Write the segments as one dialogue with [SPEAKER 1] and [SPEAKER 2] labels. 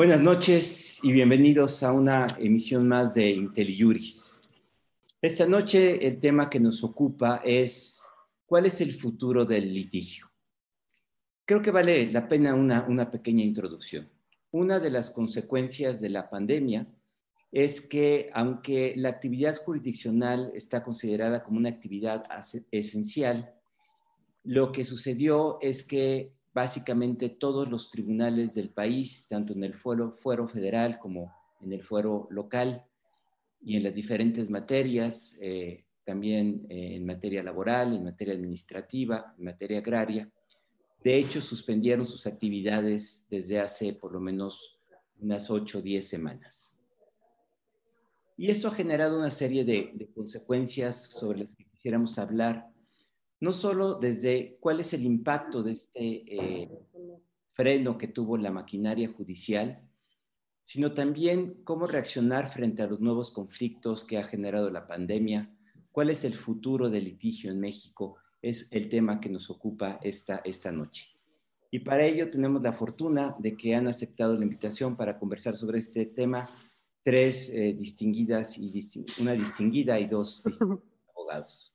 [SPEAKER 1] Buenas noches y bienvenidos a una emisión más de IntelliJuris. Esta noche el tema que nos ocupa es ¿cuál es el futuro del litigio? Creo que vale la pena una, una pequeña introducción. Una de las consecuencias de la pandemia es que aunque la actividad jurisdiccional está considerada como una actividad esencial, lo que sucedió es que básicamente todos los tribunales del país, tanto en el fuero, federal como en el fuero local y en las diferentes materias, eh, también eh, en materia laboral, en materia administrativa, en materia agraria, de hecho suspendieron sus actividades desde hace por lo menos unas 8 o 10 semanas. Y esto ha generado una serie de, de consecuencias sobre las que quisiéramos hablar no solo desde cuál es el impacto de este eh, freno que tuvo la maquinaria judicial, sino también cómo reaccionar frente a los nuevos conflictos que ha generado la pandemia, cuál es el futuro del litigio en México, es el tema que nos ocupa esta, esta noche. Y para ello tenemos la fortuna de que han aceptado la invitación para conversar sobre este tema tres eh, distinguidas y una distinguida y dos abogados.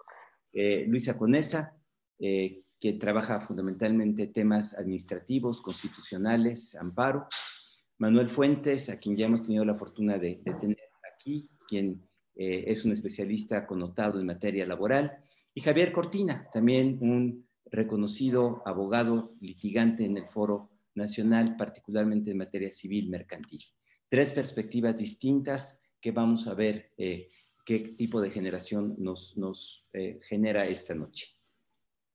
[SPEAKER 1] Eh, Luisa Conesa, eh, que trabaja fundamentalmente temas administrativos, constitucionales, amparo. Manuel Fuentes, a quien ya hemos tenido la fortuna de, tener aquí, quien eh, es un especialista connotado en materia laboral. Y Javier Cortina, también un reconocido abogado litigante en el Foro Nacional, particularmente en materia civil mercantil. Tres perspectivas distintas que vamos a ver qué tipo de generación nos, nos eh, genera esta noche.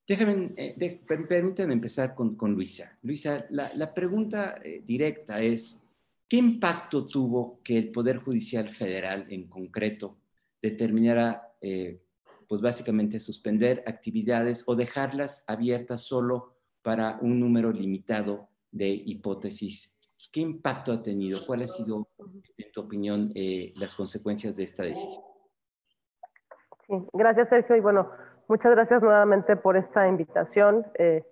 [SPEAKER 1] Déjame, eh, permítanme empezar con, con Luisa. Luisa, la, la pregunta eh, directa es, ¿qué impacto tuvo que el Poder Judicial Federal en concreto determinara, pues básicamente suspender actividades o dejarlas abiertas solo para un número limitado de hipótesis ¿Qué impacto ha tenido? ¿Cuál ha sido, en tu opinión, las consecuencias de esta decisión?
[SPEAKER 2] Gracias Sergio y bueno, muchas gracias nuevamente por esta invitación. Eh,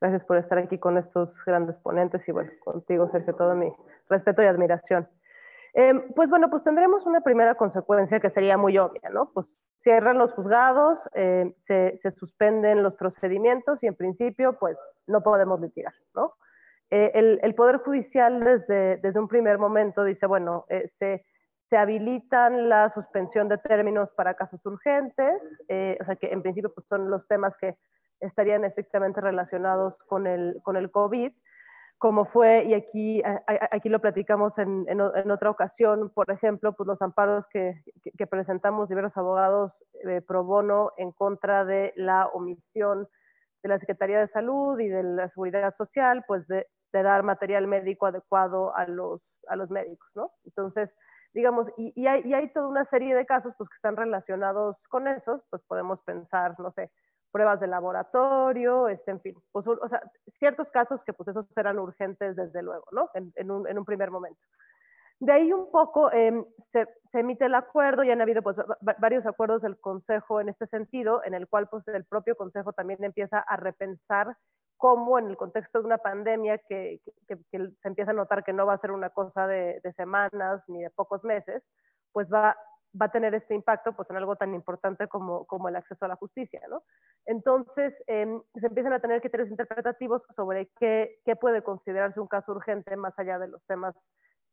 [SPEAKER 2] gracias por estar aquí con estos grandes ponentes y bueno, contigo Sergio, todo mi respeto y admiración. Eh, pues bueno, pues tendremos una primera consecuencia que sería muy obvia, ¿no? Pues cierran los juzgados, eh, se, se, suspenden los procedimientos y en principio pues no podemos litigar, ¿no? El, el, Poder Judicial desde, desde un primer momento dice, bueno, se se habilitan la suspensión de términos para casos urgentes, eh, o sea que en principio pues, son los temas que estarían estrictamente relacionados con el, con el COVID, como fue, y aquí, aquí lo platicamos en, en, otra ocasión, por ejemplo, pues los amparos que, que, presentamos diversos abogados eh, pro bono en contra de la omisión de la Secretaría de Salud y de la Seguridad Social, pues de, de dar material médico adecuado a los, a los médicos, ¿no? Entonces, digamos, y, y, hay, y, hay, toda una serie de casos pues, que están relacionados con esos, pues podemos pensar, no sé, pruebas de laboratorio, este, en fin, pues, o sea, ciertos casos que pues esos serán urgentes desde luego, ¿no? En, en, un, en un, primer momento. De ahí un poco eh, se, emite el acuerdo y han habido pues, varios acuerdos del Consejo en este sentido, en el cual pues el propio Consejo también empieza a repensar cómo en el contexto de una pandemia que, que, se empieza a notar que no va a ser una cosa de, semanas ni de pocos meses, pues va, va a tener este impacto pues, en algo tan importante como, como el acceso a la justicia. ¿no? Entonces, eh, se empiezan a tener criterios interpretativos sobre qué, qué puede considerarse un caso urgente más allá de los temas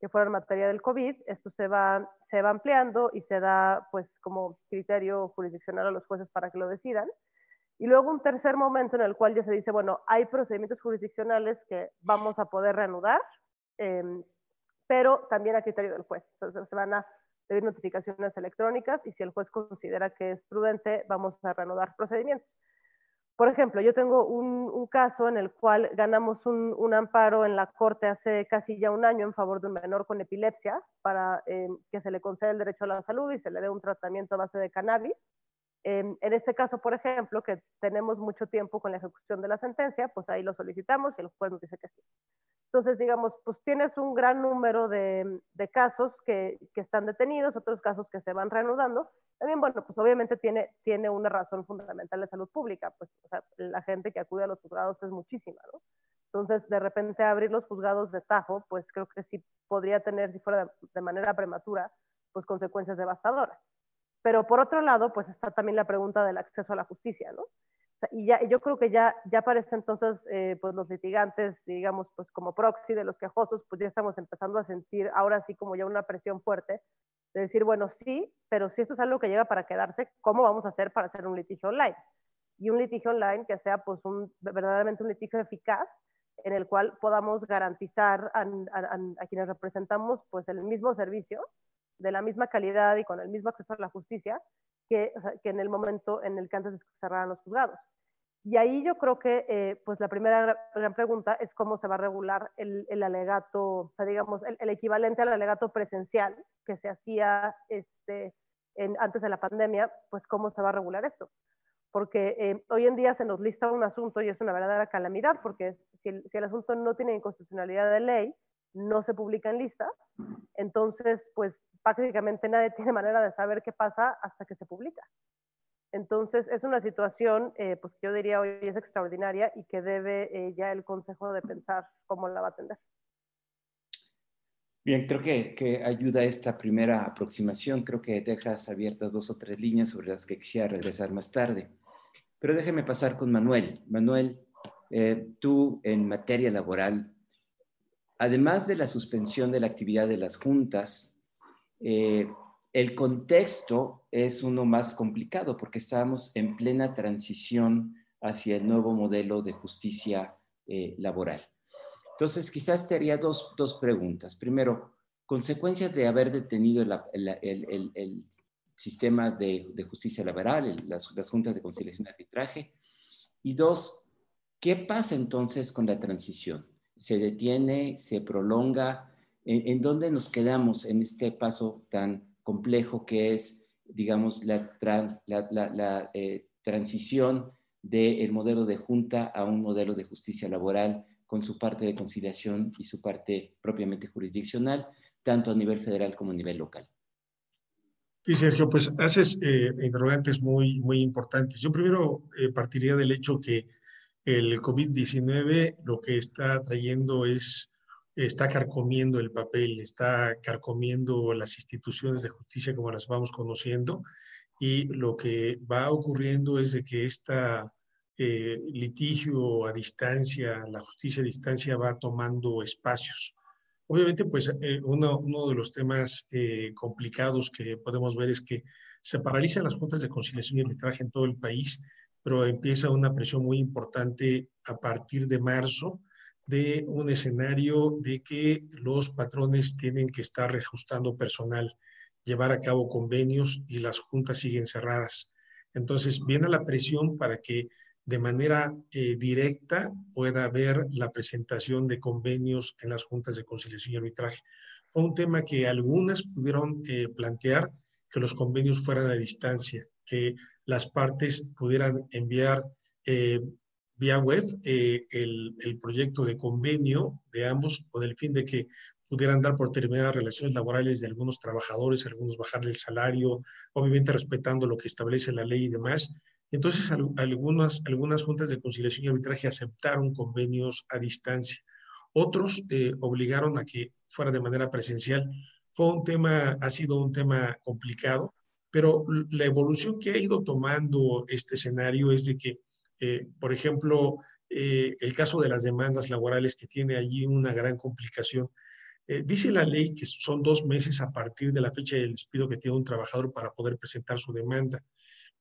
[SPEAKER 2] que fueran materia del COVID. Esto se va, se va ampliando y se da pues como criterio jurisdiccional a los jueces para que lo decidan. Y luego un tercer momento en el cual ya se dice, bueno, hay procedimientos jurisdiccionales que vamos a poder reanudar, eh, pero también a criterio del juez. Entonces se van a pedir notificaciones electrónicas y si el juez considera que es prudente, vamos a reanudar procedimientos. Por ejemplo, yo tengo un, un caso en el cual ganamos un, un, amparo en la Corte hace casi ya un año en favor de un menor con epilepsia para eh, que se le conceda el derecho a la salud y se le dé un tratamiento a base de cannabis. En, en, este caso, por ejemplo, que tenemos mucho tiempo con la ejecución de la sentencia, pues ahí lo solicitamos y el juez nos dice que sí. Entonces, digamos, pues tienes un gran número de, de casos que, que, están detenidos, otros casos que se van reanudando. También, bueno, pues obviamente tiene, tiene una razón fundamental de salud pública, pues o sea, la gente que acude a los juzgados es muchísima, ¿no? Entonces, de repente abrir los juzgados de tajo, pues creo que sí podría tener, si fuera de, manera prematura, pues consecuencias devastadoras. Pero por otro lado, pues está también la pregunta del acceso a la justicia, ¿no? Y ya, yo creo que ya, ya parece entonces, eh, pues los litigantes, digamos, pues como proxy de los quejosos, pues ya estamos empezando a sentir ahora sí como ya una presión fuerte de decir, bueno, sí, pero si esto es algo que llega para quedarse, ¿cómo vamos a hacer para hacer un litigio online? Y un litigio online que sea pues un, verdaderamente un litigio eficaz en el cual podamos garantizar a, a, quienes representamos pues el mismo servicio, de la misma calidad y con el mismo acceso a la justicia que, que en el momento en el que antes cerraran los juzgados. Y ahí yo creo que eh, pues la primera gran pregunta es cómo se va a regular el, el alegato, o sea, digamos, el, equivalente al alegato presencial que se hacía este, en, antes de la pandemia, pues cómo se va a regular esto. Porque eh, hoy en día se nos lista un asunto y es una verdadera calamidad, porque si el, si el asunto no tiene inconstitucionalidad de ley, no se publica en lista, entonces pues prácticamente nadie tiene manera de saber qué pasa hasta que se publica. Entonces, es una situación, eh, pues yo diría hoy es extraordinaria y que debe eh, ya el Consejo de pensar cómo la va a atender.
[SPEAKER 1] Bien, creo que, que, ayuda esta primera aproximación. Creo que dejas abiertas dos o tres líneas sobre las que quisiera regresar más tarde. Pero déjeme pasar con Manuel. Manuel, eh, tú en materia laboral, además de la suspensión de la actividad de las juntas, el contexto es uno más complicado porque estábamos en plena transición hacia el nuevo modelo de justicia eh, laboral. Entonces, quizás te haría dos, preguntas. Primero, consecuencias de haber detenido el, sistema de, justicia laboral, las, juntas de conciliación y arbitraje. Y dos, ¿qué pasa entonces con la transición? ¿Se detiene? ¿Se prolonga? ¿En, en dónde nos quedamos en este paso tan complejo que es, digamos, la, la, eh, transición del modelo de junta a un modelo de justicia laboral con su parte de conciliación y su parte propiamente jurisdiccional, tanto a nivel federal como a nivel local.
[SPEAKER 3] Sí, Sergio, pues haces eh, interrogantes muy, muy importantes. Yo primero eh, partiría del hecho que el COVID-19 lo que está trayendo es está carcomiendo el papel, está carcomiendo las instituciones de justicia como las vamos conociendo y lo que va ocurriendo es de que este litigio a distancia, la justicia a distancia va tomando espacios. Obviamente, pues eh, uno, uno, de los temas eh, complicados que podemos ver es que se paralizan las juntas de conciliación y arbitraje en todo el país, pero empieza una presión muy importante a partir de marzo, de un escenario de que los patrones tienen que estar reajustando personal, llevar a cabo convenios y las juntas siguen cerradas. Entonces viene la presión para que de manera eh, directa pueda haber la presentación de convenios en las juntas de conciliación y arbitraje. Fue un tema que algunas pudieron eh, plantear que los convenios fueran a distancia, que las partes pudieran enviar eh, vía web eh, el, el, proyecto de convenio de ambos con el fin de que pudieran dar por terminadas relaciones laborales de algunos trabajadores, algunos bajarle el salario, obviamente respetando lo que establece la ley y demás. Entonces, algunas, algunas juntas de conciliación y arbitraje aceptaron convenios a distancia. Otros eh, obligaron a que fuera de manera presencial. Fue un tema, ha sido un tema complicado, pero la evolución que ha ido tomando este escenario es de que eh, por ejemplo, eh, el caso de las demandas laborales que tiene allí una gran complicación. Eh, dice la ley que son dos meses a partir de la fecha del despido que tiene un trabajador para poder presentar su demanda,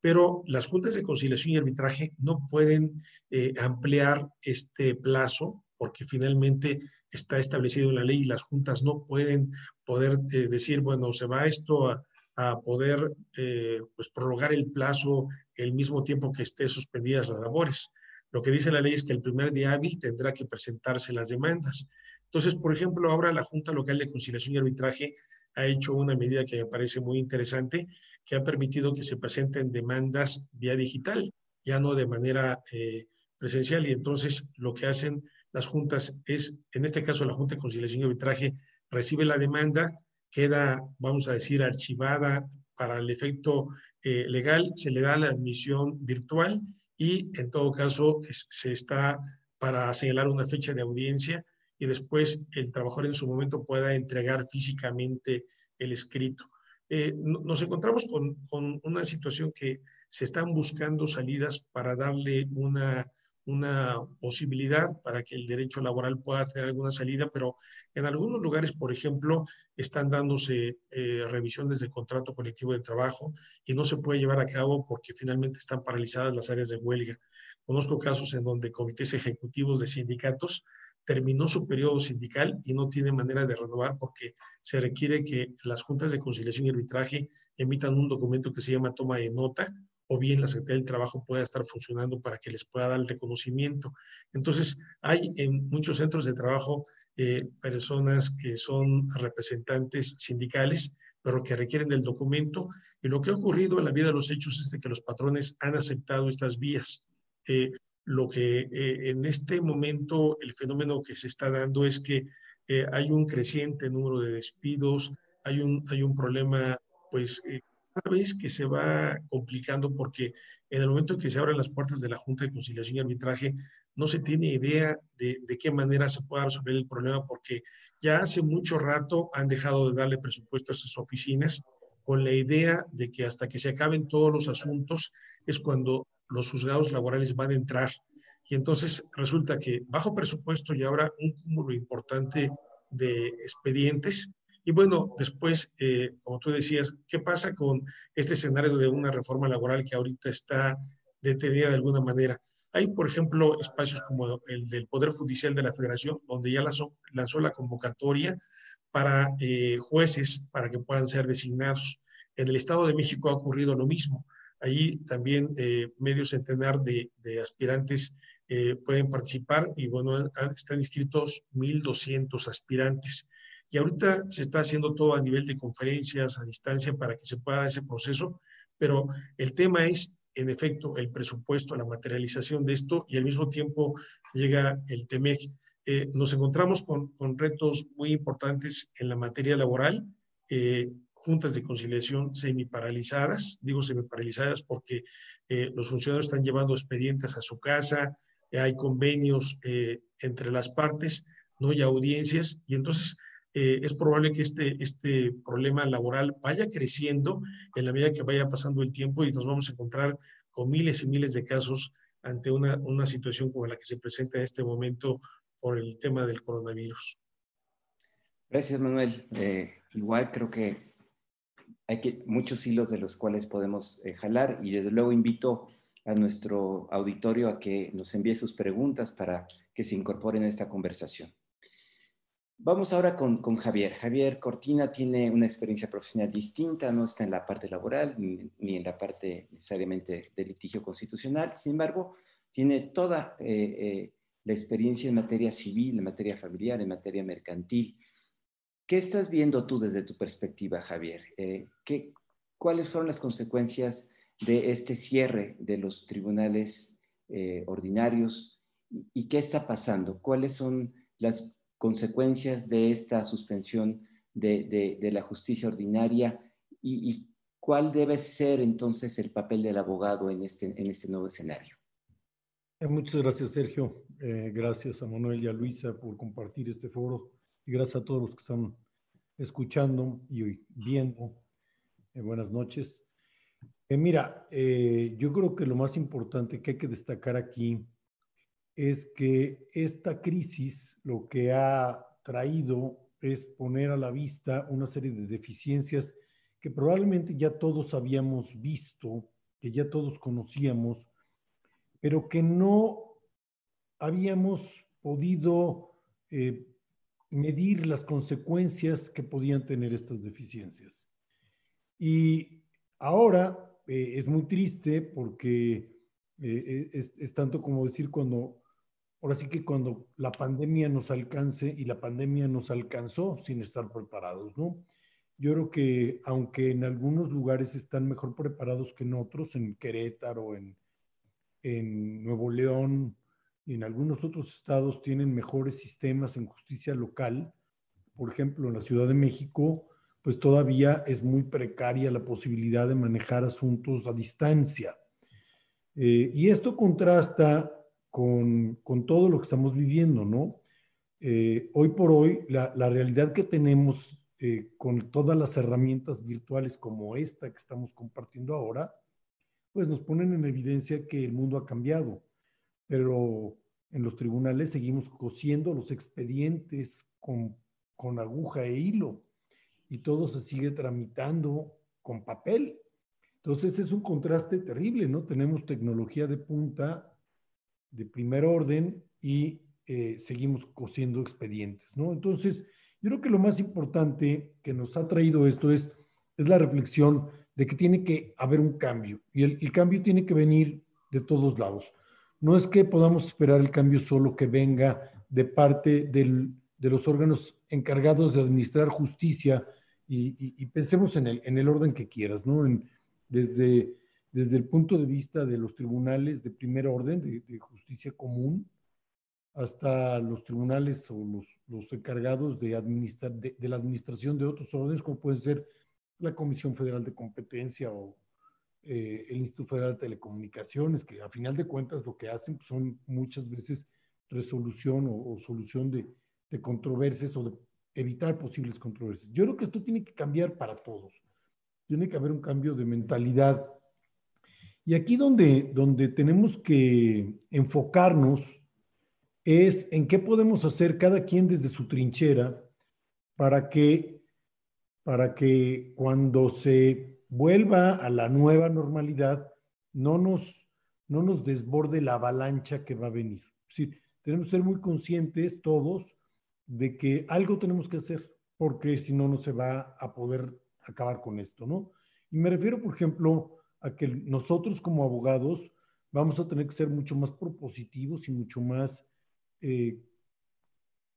[SPEAKER 3] pero las juntas de conciliación y arbitraje no pueden ampliar este plazo porque finalmente está establecido en la ley y las juntas no pueden poder decir, bueno, se va esto a, a poder pues prorrogar el plazo el mismo tiempo que esté suspendidas las labores. Lo que dice la ley es que el primer día hábil tendrá que presentarse las demandas. Entonces, por ejemplo, ahora la Junta Local de Conciliación y Arbitraje ha hecho una medida que me parece muy interesante, que ha permitido que se presenten demandas vía digital, ya no de manera eh, presencial. Y entonces lo que hacen las juntas es, en este caso la Junta de Conciliación y Arbitraje recibe la demanda, queda, vamos a decir, archivada para el efecto eh, legal, se le da la admisión virtual y en todo caso se está para señalar una fecha de audiencia y después el trabajador en su momento pueda entregar físicamente el escrito. Eh, nos encontramos con, con, una situación que se están buscando salidas para darle una, una posibilidad para que el derecho laboral pueda tener alguna salida, pero en algunos lugares, por ejemplo, están dándose eh, revisiones de contrato colectivo de trabajo y no se puede llevar a cabo porque finalmente están paralizadas las áreas de huelga. Conozco casos en donde comités ejecutivos de sindicatos terminó su periodo sindical y no tiene manera de renovar porque se requiere que las juntas de conciliación y arbitraje emitan un documento que se llama toma de nota o bien la Secretaría del Trabajo pueda estar funcionando para que les pueda dar el reconocimiento. Entonces, hay en muchos centros de trabajo eh, personas que son representantes sindicales, pero que requieren del documento. Y lo que ha ocurrido en la vida de los hechos es que los patrones han aceptado estas vías. Eh, lo que eh, en este momento el fenómeno que se está dando es que hay un creciente número de despidos, hay un, hay un problema, pues, cada vez que se va complicando porque en el momento en que se abren las puertas de la Junta de Conciliación y Arbitraje, no se tiene idea de, de qué manera se pueda resolver el problema porque ya hace mucho rato han dejado de darle presupuesto a esas oficinas con la idea de que hasta que se acaben todos los asuntos es cuando los juzgados laborales van a entrar. Y entonces resulta que bajo presupuesto ya habrá un cúmulo importante de expedientes. Y bueno, después, eh, como tú decías, ¿qué pasa con este escenario de una reforma laboral que ahorita está detenida de alguna manera? Hay, por ejemplo, espacios como el del Poder Judicial de la Federación, donde ya lanzó, lanzó la convocatoria para eh, jueces para que puedan ser designados. En el Estado de México ha ocurrido lo mismo. Allí también eh, medio centenar de, aspirantes eh, pueden participar y bueno, están inscritos 1.200 aspirantes. Y ahorita se está haciendo todo a nivel de conferencias, a distancia, para que se pueda dar ese proceso, pero el tema es, en efecto, el presupuesto, la materialización de esto y al mismo tiempo llega el TEMEC. Eh, nos encontramos con, con, retos muy importantes en la materia laboral. Eh, juntas de conciliación semiparalizadas, digo semiparalizadas porque eh, los funcionarios están llevando expedientes a su casa, hay convenios eh, entre las partes, no hay audiencias, y entonces es probable que este, este problema laboral vaya creciendo en la medida que vaya pasando el tiempo y nos vamos a encontrar con miles y miles de casos ante una, una situación como la que se presenta en este momento por el tema del coronavirus.
[SPEAKER 1] Gracias, Manuel. igual creo que hay que, muchos hilos de los cuales podemos eh, jalar y desde luego invito a nuestro auditorio a que nos envíe sus preguntas para que se incorporen a esta conversación. Vamos ahora con, con, Javier. Javier Cortina tiene una experiencia profesional distinta, no está en la parte laboral ni, en la parte necesariamente de litigio constitucional, sin embargo, tiene toda eh, eh, la experiencia en materia civil, en materia familiar, en materia mercantil, ¿Qué estás viendo tú desde tu perspectiva, Javier? Eh, ¿qué, ¿Cuáles fueron las consecuencias de este cierre de los tribunales ordinarios y qué está pasando? ¿Cuáles son las consecuencias de esta suspensión de, la justicia ordinaria y, cuál debe ser entonces el papel del abogado en este, este nuevo escenario?
[SPEAKER 4] Eh, muchas gracias, Sergio. gracias a Manuel y a Luisa por compartir este foro y gracias a todos los que están escuchando y viendo. Eh, buenas noches. Eh, mira, eh, yo creo que lo más importante que hay que destacar aquí es que esta crisis lo que ha traído es poner a la vista una serie de deficiencias que probablemente ya todos habíamos visto, que ya todos conocíamos, pero que no habíamos podido medir las consecuencias que podían tener estas deficiencias. Y ahora eh, es muy triste porque eh, es, es, tanto como decir cuando, ahora sí que cuando la pandemia nos alcance y la pandemia nos alcanzó sin estar preparados, ¿no? Yo creo que aunque en algunos lugares están mejor preparados que en otros, en Querétaro, en, en Nuevo León, y en algunos otros estados tienen mejores sistemas en justicia local. Por ejemplo, en la Ciudad de México, pues todavía es muy precaria la posibilidad de manejar asuntos a distancia. Eh, y esto contrasta con, con todo lo que estamos viviendo, ¿no? Eh, hoy por hoy, la, la realidad que tenemos eh, con todas las herramientas virtuales como esta que estamos compartiendo ahora, pues nos ponen en evidencia que el mundo ha cambiado, pero en los tribunales seguimos cosiendo los expedientes con, con aguja e hilo y todo se sigue tramitando con papel. Entonces es un contraste terrible, ¿no? Tenemos tecnología de punta, de primer orden y eh, seguimos cosiendo expedientes, ¿no? Entonces, yo creo que lo más importante que nos ha traído esto es, es la reflexión de que tiene que haber un cambio y el, cambio tiene que venir de todos lados. No es que podamos esperar el cambio solo que venga de parte del, de los órganos encargados de administrar justicia y, pensemos en el, en el, orden que quieras, ¿no? En, desde, desde el punto de vista de los tribunales de primer orden, de, justicia común, hasta los tribunales o los, los encargados de, administrar, de, la administración de otros órdenes, como pueden ser la Comisión Federal de Competencia o eh, el Instituto Federal de Telecomunicaciones, que a final de cuentas lo que hacen son muchas veces resolución o, o solución de, de controversias o de evitar posibles controversias. Yo creo que esto tiene que cambiar para todos. Tiene que haber un cambio de mentalidad. Y aquí donde, donde tenemos que enfocarnos es en qué podemos hacer cada quien desde su trinchera para que, para que cuando se vuelva a la nueva normalidad no nos, no nos desborde la avalancha que va a venir. Es tenemos que ser muy conscientes todos de que algo tenemos que hacer, porque si no, no se va a poder acabar con esto, ¿no? Y me refiero, por ejemplo, a que nosotros como abogados vamos a tener que ser mucho más propositivos y mucho más eh,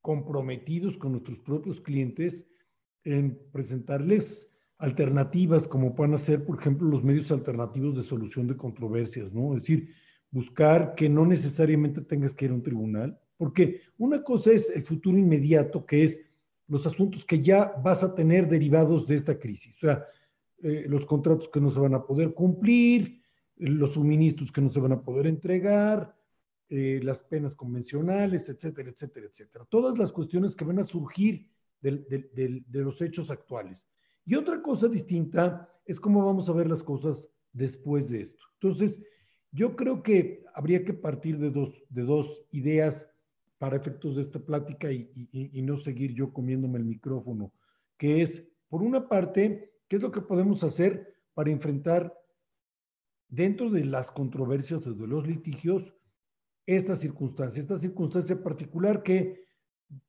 [SPEAKER 4] comprometidos con nuestros propios clientes en presentarles alternativas como puedan ser, por ejemplo, los medios alternativos de solución de controversias, ¿no? Es decir, buscar que no necesariamente tengas que ir a un tribunal, porque una cosa es el futuro inmediato, que es los asuntos que ya vas a tener derivados de esta crisis. O sea, eh, los contratos que no se van a poder cumplir, los suministros que no se van a poder entregar, eh, las penas convencionales, etcétera, etcétera, etcétera. Todas las cuestiones que van a surgir de los hechos actuales. Y otra cosa distinta es cómo vamos a ver las cosas después de esto. Entonces, yo creo que habría que partir de dos, de dos ideas para efectos de esta plática y, no seguir yo comiéndome el micrófono, que es, por una parte, ¿qué es lo que podemos hacer para enfrentar dentro de las controversias, de los litigios, esta circunstancia, esta circunstancia particular que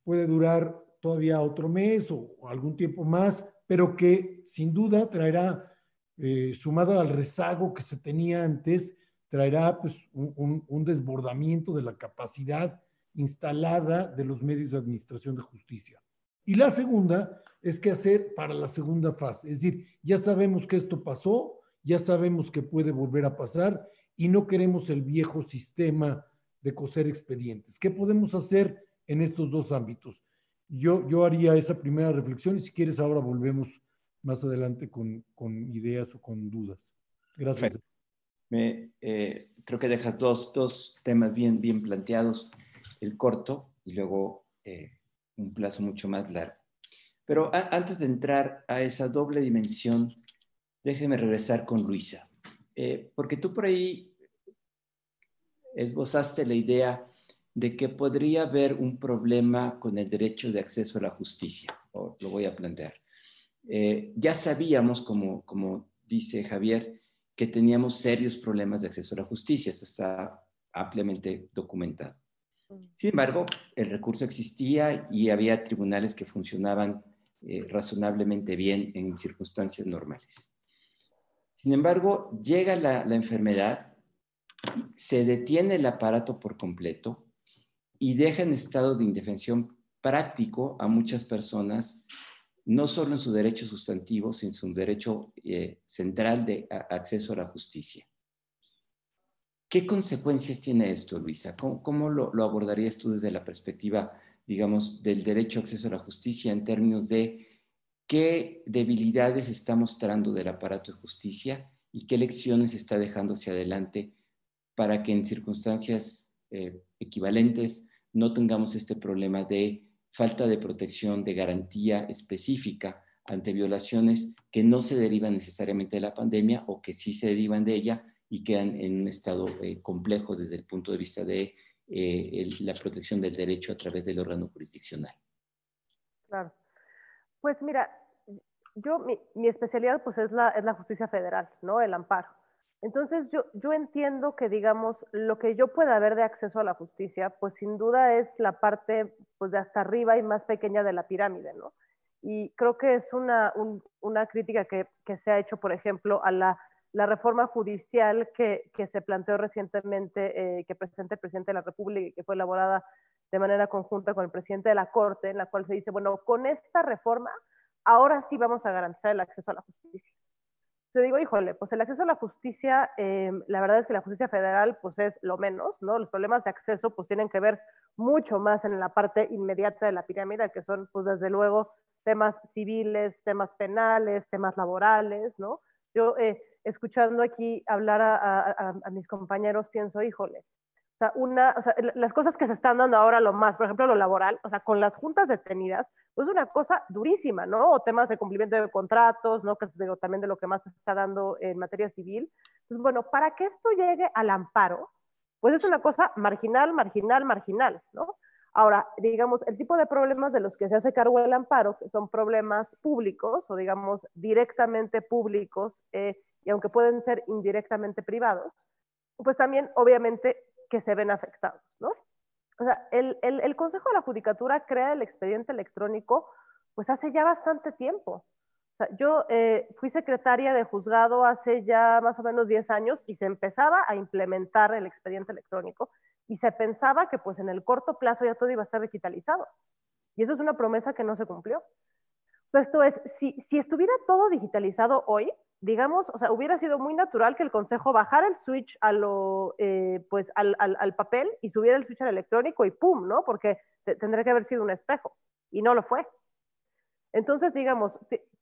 [SPEAKER 4] puede durar todavía otro mes o, algún tiempo más, pero que sin duda traerá, eh, sumado al rezago que se tenía antes, traerá pues, un desbordamiento de la capacidad instalada de los medios de administración de justicia. Y la segunda es qué hacer para la segunda fase. Es decir, ya sabemos que esto pasó, ya sabemos que puede volver a pasar y no queremos el viejo sistema de coser expedientes. ¿Qué podemos hacer en estos dos ámbitos? Yo, yo haría esa primera reflexión y si quieres ahora volvemos más adelante con, con ideas o con dudas. Gracias.
[SPEAKER 1] Me, eh, creo que dejas dos, dos temas bien, bien planteados el corto y luego eh, un plazo mucho más largo. Pero antes de entrar a esa doble dimensión, déjeme regresar con Luisa, eh, porque tú por ahí esbozaste la idea de que podría haber un problema con el derecho de acceso a la justicia, lo voy a plantear. Eh, ya sabíamos, como, como dice Javier, que teníamos serios problemas de acceso a la justicia, eso está ampliamente documentado. Sin embargo, el recurso existía y había tribunales que funcionaban eh, razonablemente bien en circunstancias normales. Sin embargo, llega la, enfermedad, se detiene el aparato por completo y deja en estado de indefensión práctico a muchas personas, no solo en su derecho sustantivo, sino en su derecho eh, central de acceso a la justicia. ¿Qué consecuencias tiene esto, Luisa? ¿Cómo, lo, abordarías tú desde la perspectiva, digamos, del derecho a acceso a la justicia en términos de qué debilidades está mostrando del aparato de justicia y qué lecciones está dejando hacia adelante para que en circunstancias equivalentes, no tengamos este problema de falta de protección, de garantía específica ante violaciones que no se derivan necesariamente de la pandemia o que sí se derivan de ella y quedan en un estado eh, complejo desde el punto de vista de eh, la protección del derecho a través del órgano jurisdiccional.
[SPEAKER 2] Claro. Pues mira, yo, mi, especialidad pues es la, es la justicia federal, ¿no? El amparo. Entonces yo, yo entiendo que, digamos, lo que yo pueda ver de acceso a la justicia, pues sin duda es la parte pues de hasta arriba y más pequeña de la pirámide, ¿no? Y creo que es una, una crítica que, que, se ha hecho, por ejemplo, a la, la reforma judicial que, que, se planteó recientemente, eh, que presentó el presidente de la República y que fue elaborada de manera conjunta con el presidente de la Corte, en la cual se dice, bueno, con esta reforma, ahora sí vamos a garantizar el acceso a la justicia te digo, híjole, pues el acceso a la justicia, eh, la verdad es que la justicia federal, pues es lo menos, ¿no? Los problemas de acceso, pues tienen que ver mucho más en la parte inmediata de la pirámide, que son, pues desde luego, temas civiles, temas penales, temas laborales, ¿no? Yo, eh, escuchando aquí hablar a, a, mis compañeros, pienso, híjole, o sea, una, o sea, las cosas que se están dando ahora lo más, por ejemplo, lo laboral, o sea, con las juntas detenidas, pues una cosa durísima, ¿no? O temas de cumplimiento de contratos, ¿no? Que digo, también de lo que más se está dando en materia civil. Entonces, bueno, para que esto llegue al amparo, pues es una cosa marginal, marginal, marginal, ¿no? Ahora, digamos, el tipo de problemas de los que se hace cargo el amparo, que son problemas públicos o digamos directamente públicos, eh, y aunque pueden ser indirectamente privados, pues también obviamente que se ven afectados, ¿no? O sea, el, el, Consejo de la Judicatura crea el expediente electrónico pues hace ya bastante tiempo. O sea, yo eh, fui secretaria de juzgado hace ya más o menos 10 años y se empezaba a implementar el expediente electrónico y se pensaba que pues en el corto plazo ya todo iba a estar digitalizado. Y eso es una promesa que no se cumplió. Esto es, si, si estuviera todo digitalizado hoy, digamos, o sea, hubiera sido muy natural que el Consejo bajara el switch a lo, eh, pues, al, al, al, papel y subiera el switch al electrónico y ¡pum! ¿no? Porque tendría que haber sido un espejo y no lo fue. Entonces, digamos,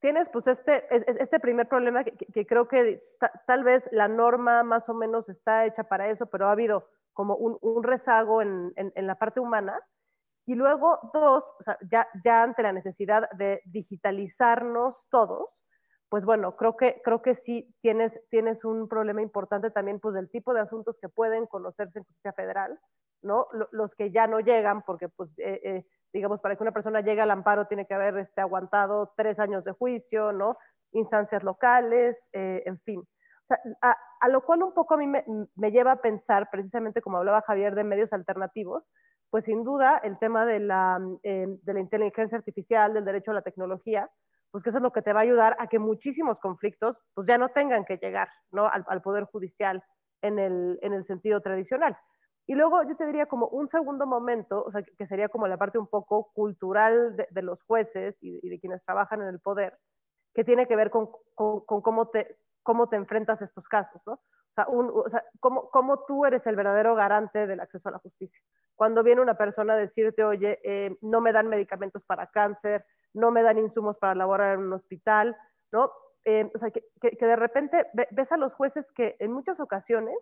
[SPEAKER 2] tienes pues este, este primer problema que, que creo que tal vez la norma más o menos está hecha para eso, pero ha habido como un, un rezago en, en, en, la parte humana. Y luego, dos, o sea, ya, ya ante la necesidad de digitalizarnos todos, pues bueno, creo que, creo que sí tienes, tienes un problema importante también pues del tipo de asuntos que pueden conocerse en justicia federal, ¿no? Los que ya no llegan, porque pues eh, eh, digamos, para que una persona llegue al amparo tiene que haber este, aguantado tres años de juicio, ¿no? Instancias locales, eh, en fin. O sea, a, a, lo cual un poco a mí me, me, lleva a pensar, precisamente como hablaba Javier, de medios alternativos, pues sin duda el tema de la, de la inteligencia artificial, del derecho a la tecnología, pues que eso es lo que te va a ayudar a que muchísimos conflictos pues ya no tengan que llegar ¿no? al, Poder Judicial en el, en el sentido tradicional. Y luego yo te diría como un segundo momento, o sea, que sería como la parte un poco cultural de, los jueces y, de quienes trabajan en el poder, que tiene que ver con, con, con cómo, te, cómo te enfrentas a estos casos, ¿no? O sea, un, o sea cómo, cómo, tú eres el verdadero garante del acceso a la justicia. Cuando viene una persona a decirte, oye, eh, no me dan medicamentos para cáncer, no me dan insumos para laborar en un hospital, ¿no? Eh, o sea, que, que, que, de repente ves a los jueces que en muchas ocasiones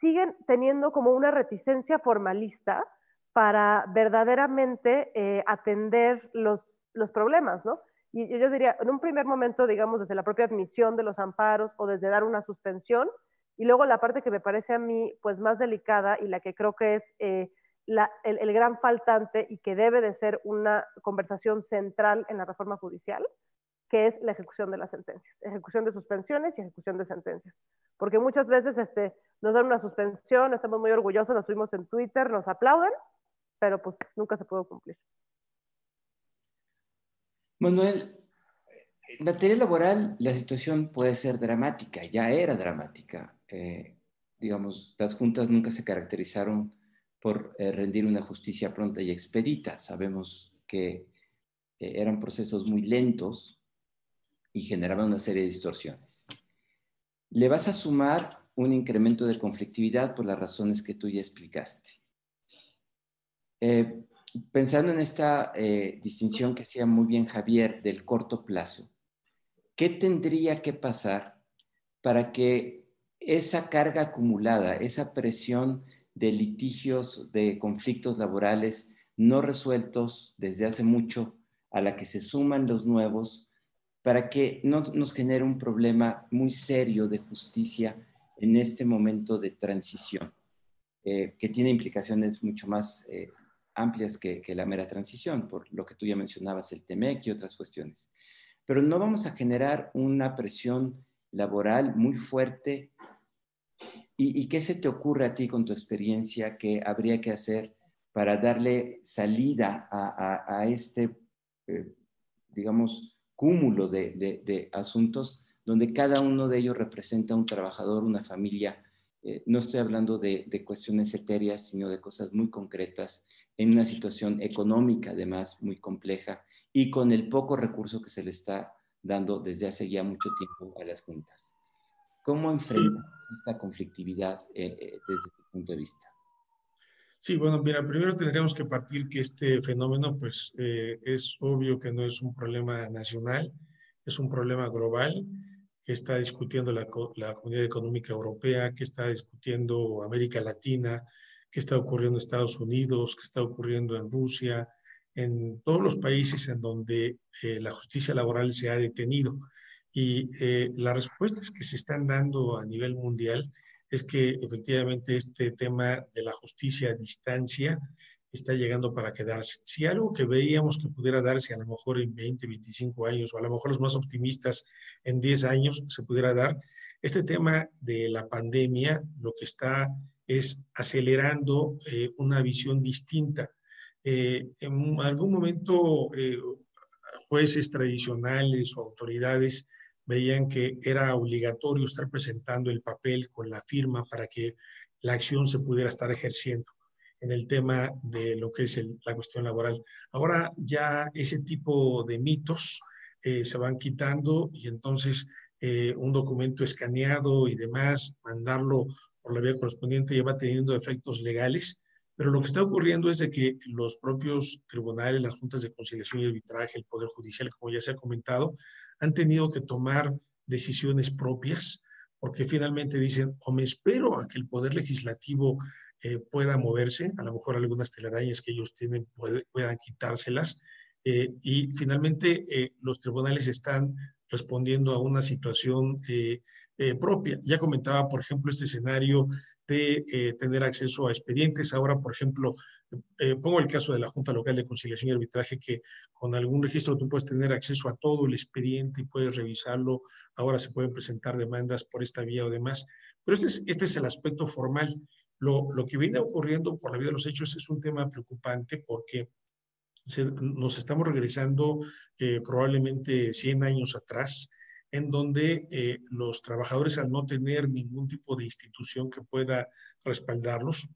[SPEAKER 2] siguen teniendo como una reticencia formalista para verdaderamente eh, atender los, los problemas, ¿no? Y yo diría, en un primer momento, digamos, desde la propia admisión de los amparos o desde dar una suspensión, y luego la parte que me parece a mí, pues, más delicada y la que creo que es eh, la, el, gran faltante y que debe de ser una conversación central en la reforma judicial, que es la ejecución de las sentencias, ejecución de suspensiones y ejecución de sentencias. Porque muchas veces este, nos dan una suspensión, estamos muy orgullosos, nos subimos en Twitter, nos aplauden, pero pues nunca se puede cumplir.
[SPEAKER 1] Manuel, en materia laboral la situación puede ser dramática, ya era dramática. Eh, digamos, las juntas nunca se caracterizaron por eh, rendir una justicia pronta y expedita. Sabemos que eh, eran procesos muy lentos y generaban una serie de distorsiones. Le vas a sumar un incremento de conflictividad por las razones que tú ya explicaste. Pensando en esta distinción que hacía muy bien Javier del corto plazo, ¿qué tendría que pasar para que esa carga acumulada, esa presión de litigios, de conflictos laborales no resueltos desde hace mucho, a la que se suman los nuevos, para que no nos genere un problema muy serio de justicia en este momento de transición, eh, que tiene implicaciones mucho más eh, amplias que, la mera transición, por lo que tú ya mencionabas, el TEMEC y otras cuestiones. Pero no vamos a generar una presión laboral muy fuerte. ¿Y, qué se te ocurre a ti con tu experiencia que habría que hacer para darle salida a, este, eh, digamos, cúmulo de, asuntos donde cada uno de ellos representa un trabajador, una familia? Eh, no estoy hablando de, de cuestiones etéreas, sino de cosas muy concretas en una situación económica, además, muy compleja y con el poco recurso que se le está dando desde hace ya mucho tiempo a las juntas. ¿Cómo enfrentamos esta conflictividad eh, eh, desde tu punto de vista?
[SPEAKER 3] Sí, bueno, mira, primero tendríamos que partir que este fenómeno, pues eh, es obvio que no es un problema nacional, es un problema global que está discutiendo la, la Comunidad Económica Europea, que está discutiendo América Latina, que está ocurriendo en Estados Unidos, que está ocurriendo en Rusia, en todos los países en donde la justicia laboral se ha detenido. Y eh, las respuestas que se están dando a nivel mundial es que efectivamente este tema de la justicia a distancia está llegando para quedarse. Si algo que veíamos que pudiera darse a lo mejor en 20, 25 años, o a lo mejor los más optimistas en 10 años se pudiera dar, este tema de la pandemia lo que está es acelerando eh, una visión distinta. Eh, en algún momento jueces tradicionales o autoridades veían que era obligatorio estar presentando el papel con la firma para que la acción se pudiera estar ejerciendo en el tema de lo que es la cuestión laboral. Ahora ya ese tipo de mitos eh, se van quitando y entonces eh, un documento escaneado y demás, mandarlo por la vía correspondiente ya va teniendo efectos legales, pero lo que está ocurriendo es de que los propios tribunales, las juntas de conciliación y arbitraje, el Poder Judicial, como ya se ha comentado, han tenido que tomar decisiones propias porque finalmente dicen, o me espero a que el Poder Legislativo eh, pueda moverse, a lo mejor algunas telarañas que ellos tienen puedan quitárselas, eh, y finalmente eh, los tribunales están respondiendo a una situación propia. Ya comentaba, por ejemplo, este escenario de tener acceso a expedientes. Ahora, por ejemplo, eh, pongo el caso de la Junta Local de Conciliación y Arbitraje, que con algún registro tú puedes tener acceso a todo el expediente y puedes revisarlo. Ahora se pueden presentar demandas por esta vía o demás. Pero este es, este es el aspecto formal. Lo, lo, que viene ocurriendo por la vida de los hechos es un tema preocupante porque nos estamos regresando eh, probablemente 100 años atrás, en donde eh, los trabajadores al no tener ningún tipo de institución que pueda respaldarlos,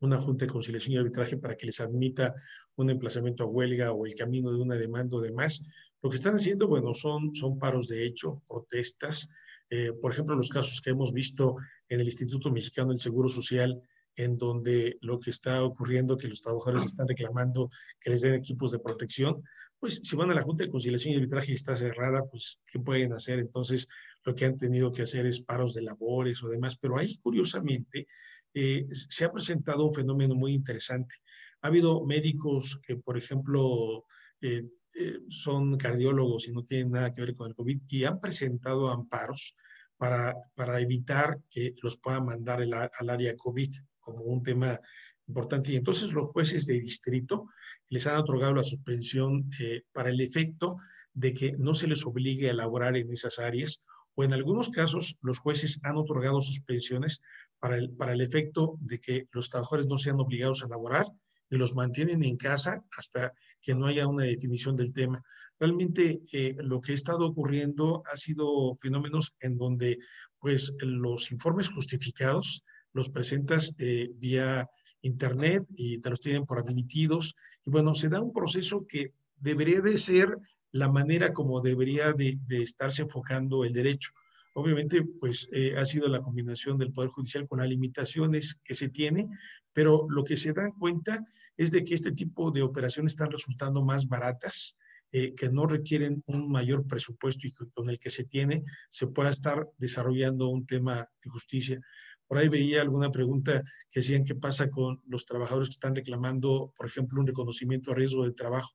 [SPEAKER 3] una junta de conciliación y arbitraje para que les admita un emplazamiento a huelga o el camino de una demanda o demás. Lo que están haciendo, bueno, son, son paros de hecho, protestas. Eh, por ejemplo, los casos que hemos visto en el Instituto Mexicano del Seguro Social, en donde lo que está ocurriendo, que los trabajadores están reclamando que les den equipos de protección, pues si van a la Junta de Conciliación y Arbitraje y está cerrada, pues ¿qué pueden hacer? Entonces, lo que han tenido que hacer es paros de labores o demás, pero ahí curiosamente eh, se ha presentado un fenómeno muy interesante. Ha habido médicos que, por ejemplo, eh, eh, son cardiólogos y no tienen nada que ver con el COVID y han presentado amparos para, para evitar que los puedan mandar al área COVID como un tema importante. Y entonces los jueces de distrito les han otorgado la suspensión para el efecto de que no se les obligue a laborar en esas áreas o en algunos casos los jueces han otorgado suspensiones para el, para el efecto de que los trabajadores no sean obligados a laborar y los mantienen en casa hasta que no haya una definición del tema. Realmente eh, lo que ha estado ocurriendo ha sido fenómenos en donde pues los informes justificados los presentas eh, vía internet y te los tienen por admitidos y bueno, se da un proceso que debería de ser la manera como debería de, de estarse enfocando el derecho. Obviamente, pues eh, ha sido la combinación del Poder Judicial con las limitaciones que se tiene, pero lo que se dan cuenta es de que este tipo de operaciones están resultando más baratas, eh, que no requieren un mayor presupuesto y con el que se tiene se pueda estar desarrollando un tema de justicia. Por ahí veía alguna pregunta que decían qué pasa con los trabajadores que están reclamando, por ejemplo, un reconocimiento a riesgo de trabajo.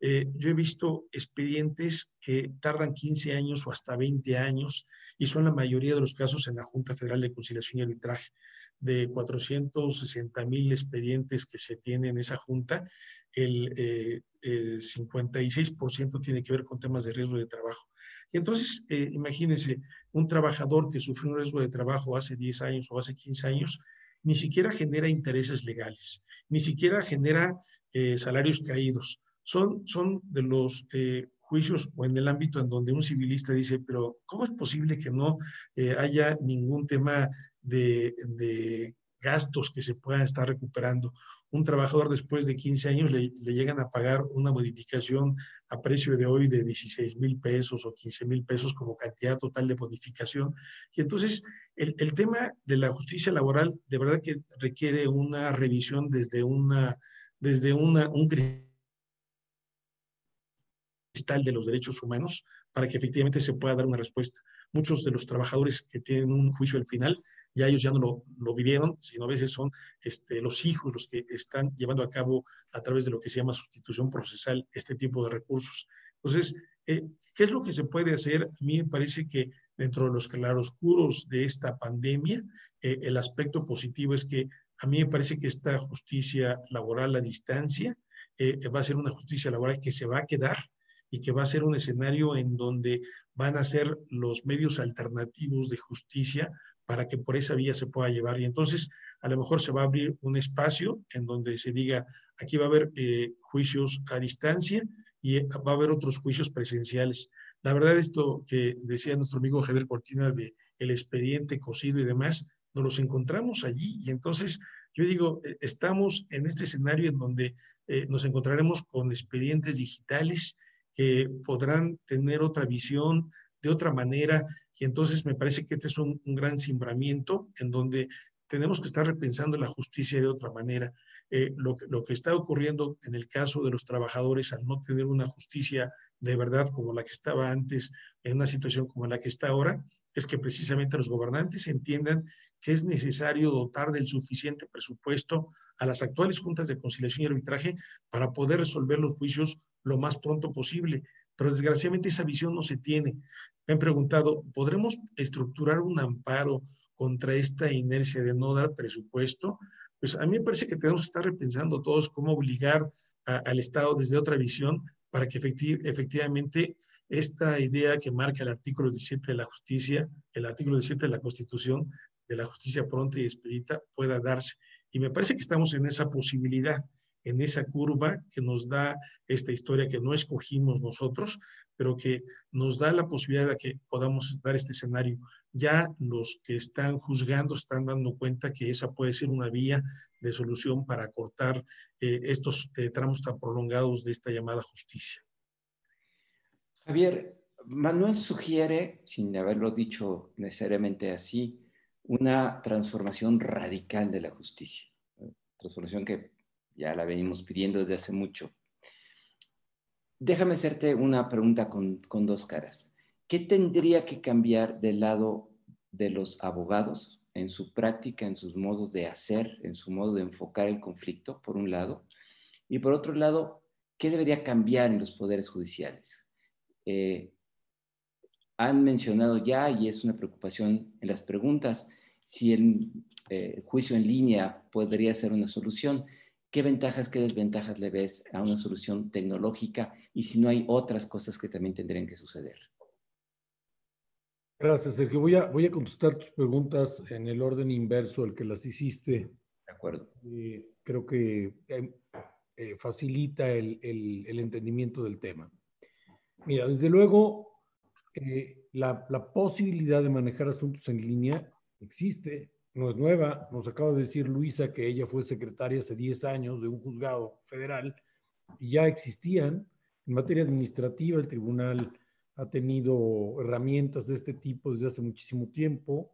[SPEAKER 3] Eh, yo he visto expedientes que tardan 15 años o hasta 20 años y son la mayoría de los casos en la Junta Federal de Conciliación y Arbitraje. De 460 mil expedientes que se tienen en esa junta, el 56% eh, tiene que ver con temas de riesgo de trabajo. Y entonces, eh, imagínense, un trabajador que sufrió un riesgo de trabajo hace 10 años o hace 15 años, ni siquiera genera intereses legales, ni siquiera genera eh, salarios caídos. Son, son de los juicios o en el ámbito en donde un civilista dice, pero ¿cómo es posible que no haya ningún tema de, de gastos que se puedan estar recuperando? un trabajador después de 15 años le, llegan a pagar una modificación a precio de hoy de 16 mil pesos o 15 mil pesos como cantidad total de bonificación. Y entonces el, tema de la justicia laboral de verdad que requiere una revisión desde, una, desde una, un cristal de los derechos humanos para que efectivamente se pueda dar una respuesta. Muchos de los trabajadores que tienen un juicio al final ya ellos ya no lo, lo, vivieron, sino a veces son este, los hijos los que están llevando a cabo a través de lo que se llama sustitución procesal este tipo de recursos. Entonces, eh, ¿qué es lo que se puede hacer? A mí me parece que dentro de los claroscuros de esta pandemia, eh, el aspecto positivo es que a mí me parece que esta justicia laboral a distancia eh, va a ser una justicia laboral que se va a quedar y que va a ser un escenario en donde van a ser los medios alternativos de justicia para que por esa vía se pueda llevar. Y entonces a lo mejor se va a abrir un espacio en donde se diga, aquí va a haber eh, juicios a distancia y eh, va a haber otros juicios presenciales. La verdad, esto que decía nuestro amigo Javier Cortina de el expediente cocido y demás, nos los encontramos allí. Y entonces yo digo, eh, estamos en este escenario en donde nos encontraremos con expedientes digitales que podrán tener otra visión, de otra manera. Y entonces me parece que este es un, gran simbramiento en donde tenemos que estar repensando la justicia de otra manera. Eh, lo, lo, que está ocurriendo en el caso de los trabajadores al no tener una justicia de verdad como la que estaba antes, en una situación como la que está ahora, es que precisamente los gobernantes entiendan que es necesario dotar del suficiente presupuesto a las actuales juntas de conciliación y arbitraje para poder resolver los juicios lo más pronto posible. Pero desgraciadamente esa visión no se tiene. Me han preguntado, ¿podremos estructurar un amparo contra esta inercia de no dar presupuesto? Pues a mí me parece que tenemos que estar repensando todos cómo obligar al Estado desde otra visión para que efectivamente esta idea que marca el artículo 17 de la justicia, el artículo 17 de la Constitución, de la justicia pronta y expedita, pueda darse. Y me parece que estamos en esa posibilidad en esa curva que nos da esta historia que no escogimos nosotros, pero que nos da la posibilidad de que podamos dar este escenario. Ya los que están juzgando están dando cuenta que esa puede ser una vía de solución para cortar eh, estos eh, tramos tan prolongados de esta llamada justicia.
[SPEAKER 1] Javier, Manuel sugiere, sin haberlo dicho necesariamente así, una transformación radical de la justicia. Transformación que ya la venimos pidiendo desde hace mucho. Déjame hacerte una pregunta con, dos caras. ¿Qué tendría que cambiar del lado de los abogados en su práctica, en sus modos de hacer, en su modo de enfocar el conflicto, por un lado? Y por otro lado, ¿qué debería cambiar en los poderes judiciales? Eh, han mencionado ya, y es una preocupación en las preguntas, si el eh, juicio en línea podría ser una solución. ¿Qué ventajas, qué desventajas le ves a una solución tecnológica y si no hay otras cosas que también tendrían que suceder?
[SPEAKER 4] Gracias, Sergio. Voy a, voy a contestar tus preguntas en el orden inverso al que las hiciste.
[SPEAKER 1] De acuerdo.
[SPEAKER 4] Eh, creo que eh, facilita el, el, entendimiento del tema. Mira, desde luego, la, la posibilidad de manejar asuntos en línea existe no es nueva. Nos acaba de decir Luisa que ella fue secretaria hace 10 años de un juzgado federal y ya existían. En materia administrativa, el tribunal ha tenido herramientas de este tipo desde hace muchísimo tiempo.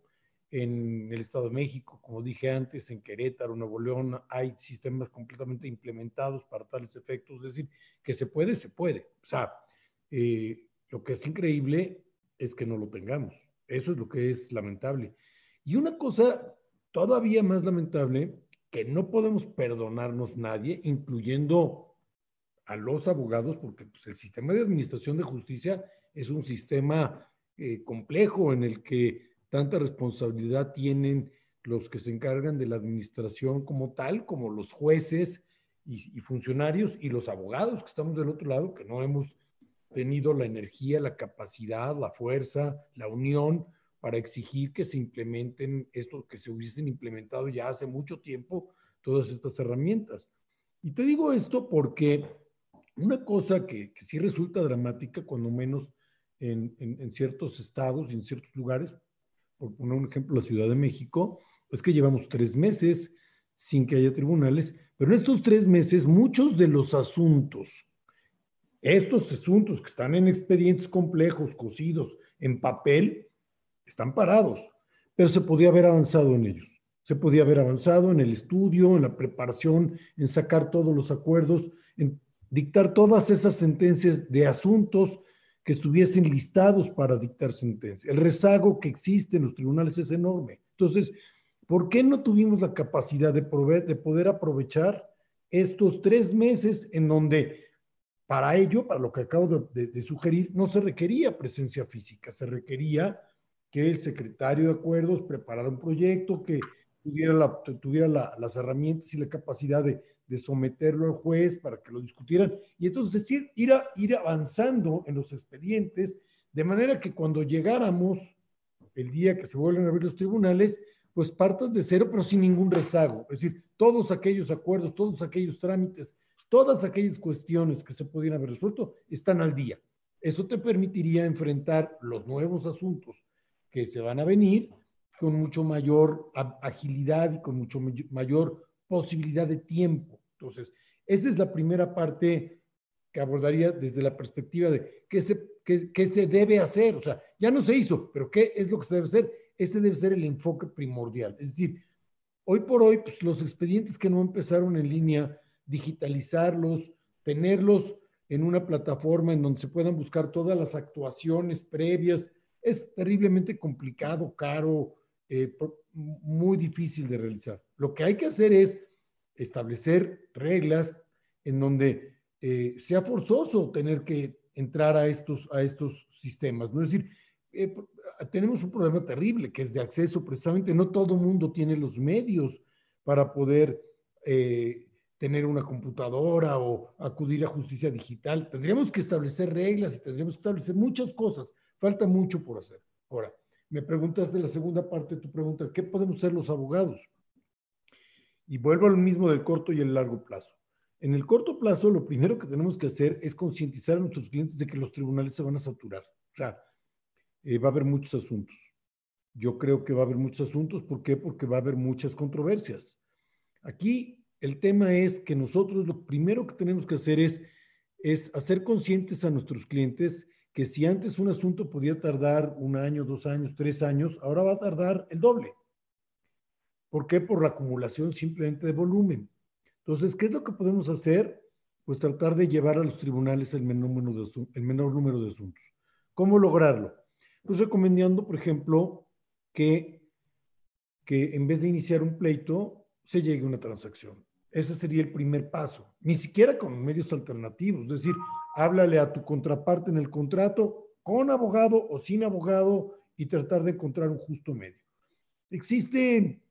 [SPEAKER 4] En el Estado de México, como dije antes, en Querétaro, Nuevo León, hay sistemas completamente implementados para tales efectos. Es decir, que se puede, se puede. O sea, eh, lo que es increíble es que no lo tengamos. Eso es lo que es lamentable. Y una cosa todavía más lamentable que no podemos perdonarnos nadie, incluyendo a los abogados, porque pues, el sistema de administración de justicia es un sistema eh, complejo en el que tanta responsabilidad tienen los que se encargan de la administración como tal, como los jueces y, y, funcionarios y los abogados que estamos del otro lado, que no hemos tenido la energía, la capacidad, la fuerza, la unión para exigir que se implementen esto, que se hubiesen implementado ya hace mucho tiempo todas estas herramientas. Y te digo esto porque una cosa que, sí resulta dramática, cuando menos en, en, en, ciertos estados y en ciertos lugares, por poner un ejemplo, la Ciudad de México, es que llevamos tres meses sin que haya tribunales, pero en estos tres meses muchos de los asuntos, estos asuntos que están en expedientes complejos, cosidos en papel, están parados, pero se podía haber avanzado en ellos. Se podía haber avanzado en el estudio, en la preparación, en sacar todos los acuerdos, en dictar todas esas sentencias de asuntos que estuviesen listados para dictar sentencia. El rezago que existe en los tribunales es enorme. Entonces, ¿por qué no tuvimos la capacidad de, poder aprovechar estos tres meses en donde para ello, para lo que acabo de, sugerir, no se requería presencia física, se requería que el secretario de acuerdos preparara un proyecto, que tuviera, la, tuviera la, las herramientas y la capacidad de, de someterlo al juez para que lo discutieran. Y entonces decir, ir, a, ir avanzando en los expedientes, de manera que cuando llegáramos el día que se vuelven a abrir los tribunales, pues partas de cero, pero sin ningún rezago. Es decir, todos aquellos acuerdos, todos aquellos trámites, todas aquellas cuestiones que se podían haber resuelto están al día. Eso te permitiría enfrentar los nuevos asuntos que se van a venir con mucho mayor agilidad y con mucho mayor posibilidad de tiempo. Entonces, esa es la primera parte que abordaría desde la perspectiva de qué se, qué, qué se debe hacer. O sea, ya no se hizo, pero ¿qué es lo que se debe hacer? Ese debe ser el enfoque primordial. Es decir, hoy por hoy, pues los expedientes que no empezaron en línea, digitalizarlos, tenerlos en una plataforma en donde se puedan buscar todas las actuaciones previas, es terriblemente complicado, caro, eh, muy difícil de realizar. Lo que hay que hacer es establecer reglas en donde eh, sea forzoso tener que entrar a estos, a estos sistemas. Es decir, eh, tenemos un problema terrible que es de acceso, precisamente no todo mundo tiene los medios para poder tener una computadora o acudir a justicia digital. Tendríamos que establecer reglas y tendríamos que establecer muchas cosas. Falta mucho por hacer. Ahora, me preguntaste la segunda parte de tu pregunta, ¿qué podemos hacer los abogados? Y vuelvo al mismo del corto y el largo plazo. En el corto plazo, lo primero que tenemos que hacer es concientizar a nuestros clientes de que los tribunales se van a saturar. O sea, eh, va a haber muchos asuntos. Yo creo que va a haber muchos asuntos. ¿Por qué? Porque va a haber muchas controversias. Aquí el tema es que nosotros lo primero que tenemos que hacer es, es hacer conscientes a nuestros clientes que si antes un asunto podía tardar un año, dos años, tres años, ahora va a tardar el doble. ¿Por qué? Por la acumulación simplemente de volumen. Entonces, ¿qué es lo que podemos hacer? Pues tratar de llevar a los tribunales el menor número de, asuntos. ¿Cómo lograrlo? Pues recomendando, por ejemplo, que, que en vez de iniciar un pleito, se llegue a una transacción. Ese sería el primer paso. Ni siquiera con medios alternativos. Es decir, háblale a tu contraparte en el contrato, con abogado o sin abogado, y tratar de encontrar un justo medio. Existe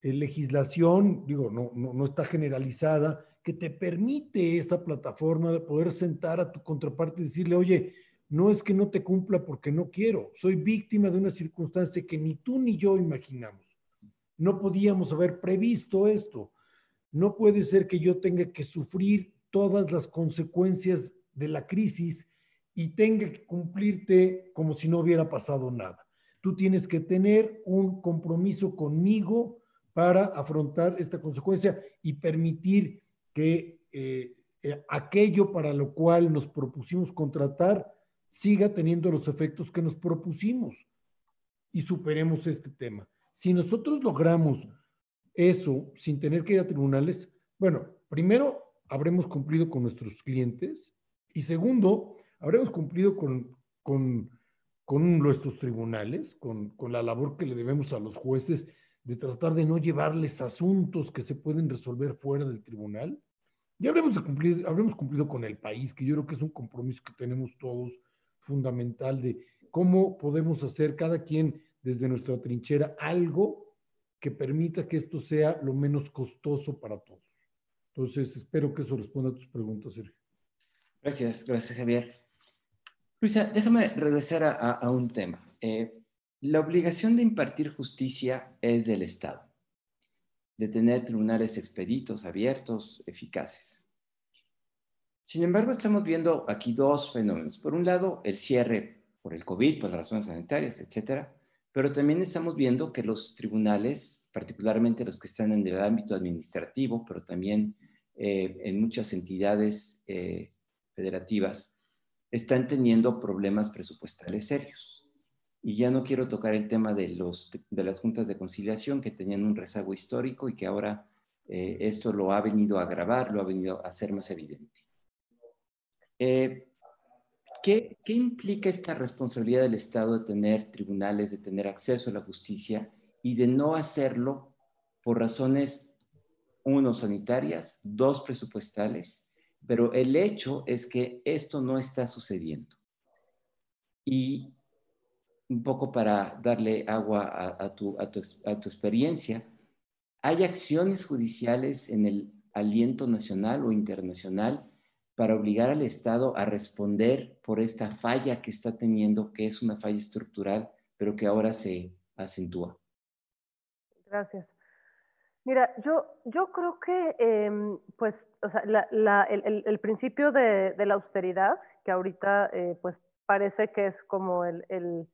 [SPEAKER 4] eh, legislación, digo, no, no, no está generalizada, que te permite esta plataforma de poder sentar a tu contraparte y decirle, oye, no es que no te cumpla porque no quiero, soy víctima de una circunstancia que ni tú ni yo imaginamos. No podíamos haber previsto esto. No puede ser que yo tenga que sufrir todas las consecuencias de la crisis y tenga que cumplirte como si no hubiera pasado nada. Tú tienes que tener un compromiso conmigo para afrontar esta consecuencia y permitir que eh, eh, aquello para lo cual nos propusimos contratar siga teniendo los efectos que nos propusimos y superemos este tema. Si nosotros logramos eso sin tener que ir a tribunales, bueno, primero habremos cumplido con nuestros clientes y segundo, habremos cumplido con, con, con nuestros tribunales, con, con la labor que le debemos a los jueces de tratar de no llevarles asuntos que se pueden resolver fuera del tribunal, ya habremos, de cumplir, habremos cumplido con el país, que yo creo que es un compromiso que tenemos todos fundamental de cómo podemos hacer cada quien desde nuestra trinchera algo que permita que esto sea lo menos costoso para todos. Entonces, espero que eso responda a tus preguntas, Sergio.
[SPEAKER 1] Gracias, gracias, Javier. Luisa, déjame regresar a, un tema. Eh, la obligación de impartir justicia es del Estado, de tener tribunales expeditos, abiertos, eficaces. Sin embargo, estamos viendo aquí dos fenómenos. Por un lado, el cierre por el COVID, por las razones sanitarias, etcétera, pero también estamos viendo que los tribunales, particularmente los que están en el ámbito administrativo, pero también eh, en muchas entidades eh, federativas, están teniendo problemas presupuestales serios. Y ya no quiero tocar el tema de, los, de las juntas de conciliación que tenían un rezago histórico y que ahora eh, esto lo ha venido a agravar, lo ha venido a hacer más evidente. ¿Qué, ¿Qué implica esta responsabilidad del Estado de tener tribunales, de tener acceso a la justicia y de no hacerlo por razones, uno, sanitarias, dos, presupuestales? Pero el hecho es que esto no está sucediendo. Y un poco para darle agua a, tu, experiencia, ¿hay acciones judiciales en el aliento nacional o internacional para obligar al Estado a responder por esta falla que está teniendo, que es una falla estructural, pero que ahora se acentúa?
[SPEAKER 2] Gracias. Mira, yo, yo creo que em, pues, el, principio de, la austeridad, que ahorita eh, pues parece que es como el,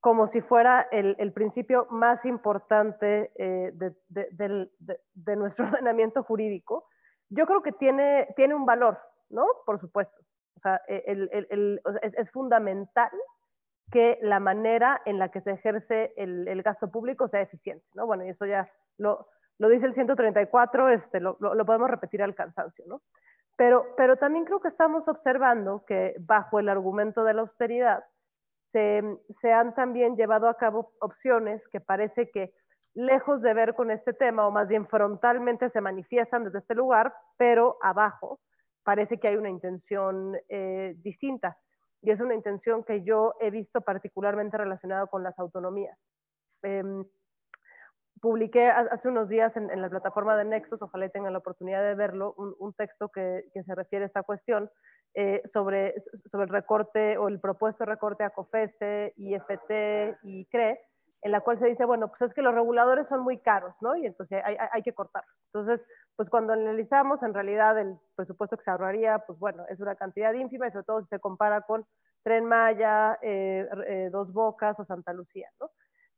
[SPEAKER 2] como si fuera el, principio más importante eh, de, nuestro ordenamiento jurídico, yo creo que tiene, tiene un valor, ¿no? Por supuesto. O sea, es, fundamental que la manera en la que se ejerce el, gasto público sea eficiente, ¿no? Bueno, y eso ya lo, lo dice el 134, este, lo, lo, podemos repetir al cansancio, ¿no? Pero, pero también creo que estamos observando que bajo el argumento de la austeridad, se, han también llevado a cabo opciones que parece que lejos de ver con este tema, o más bien frontalmente se manifiestan desde este lugar, pero abajo parece que hay una intención eh, distinta. Y es una intención que yo he visto particularmente relacionada con las autonomías. Em, publiqué hace unos días en, la plataforma de Nexus, ojalá tengan la oportunidad de verlo, un, texto que, se refiere a esta cuestión eh, sobre, sobre el recorte o el propuesto recorte a COFESE, IFT y CRE, en la cual se dice, bueno, pues es que los reguladores son muy caros, ¿no? Y entonces hay, hay, que cortar. Entonces, pues cuando analizamos, en realidad el presupuesto que se ahorraría, pues bueno, es una cantidad ínfima y sobre todo si se compara con Tren Maya, eh, eh, Dos Bocas o Santa Lucía, ¿no?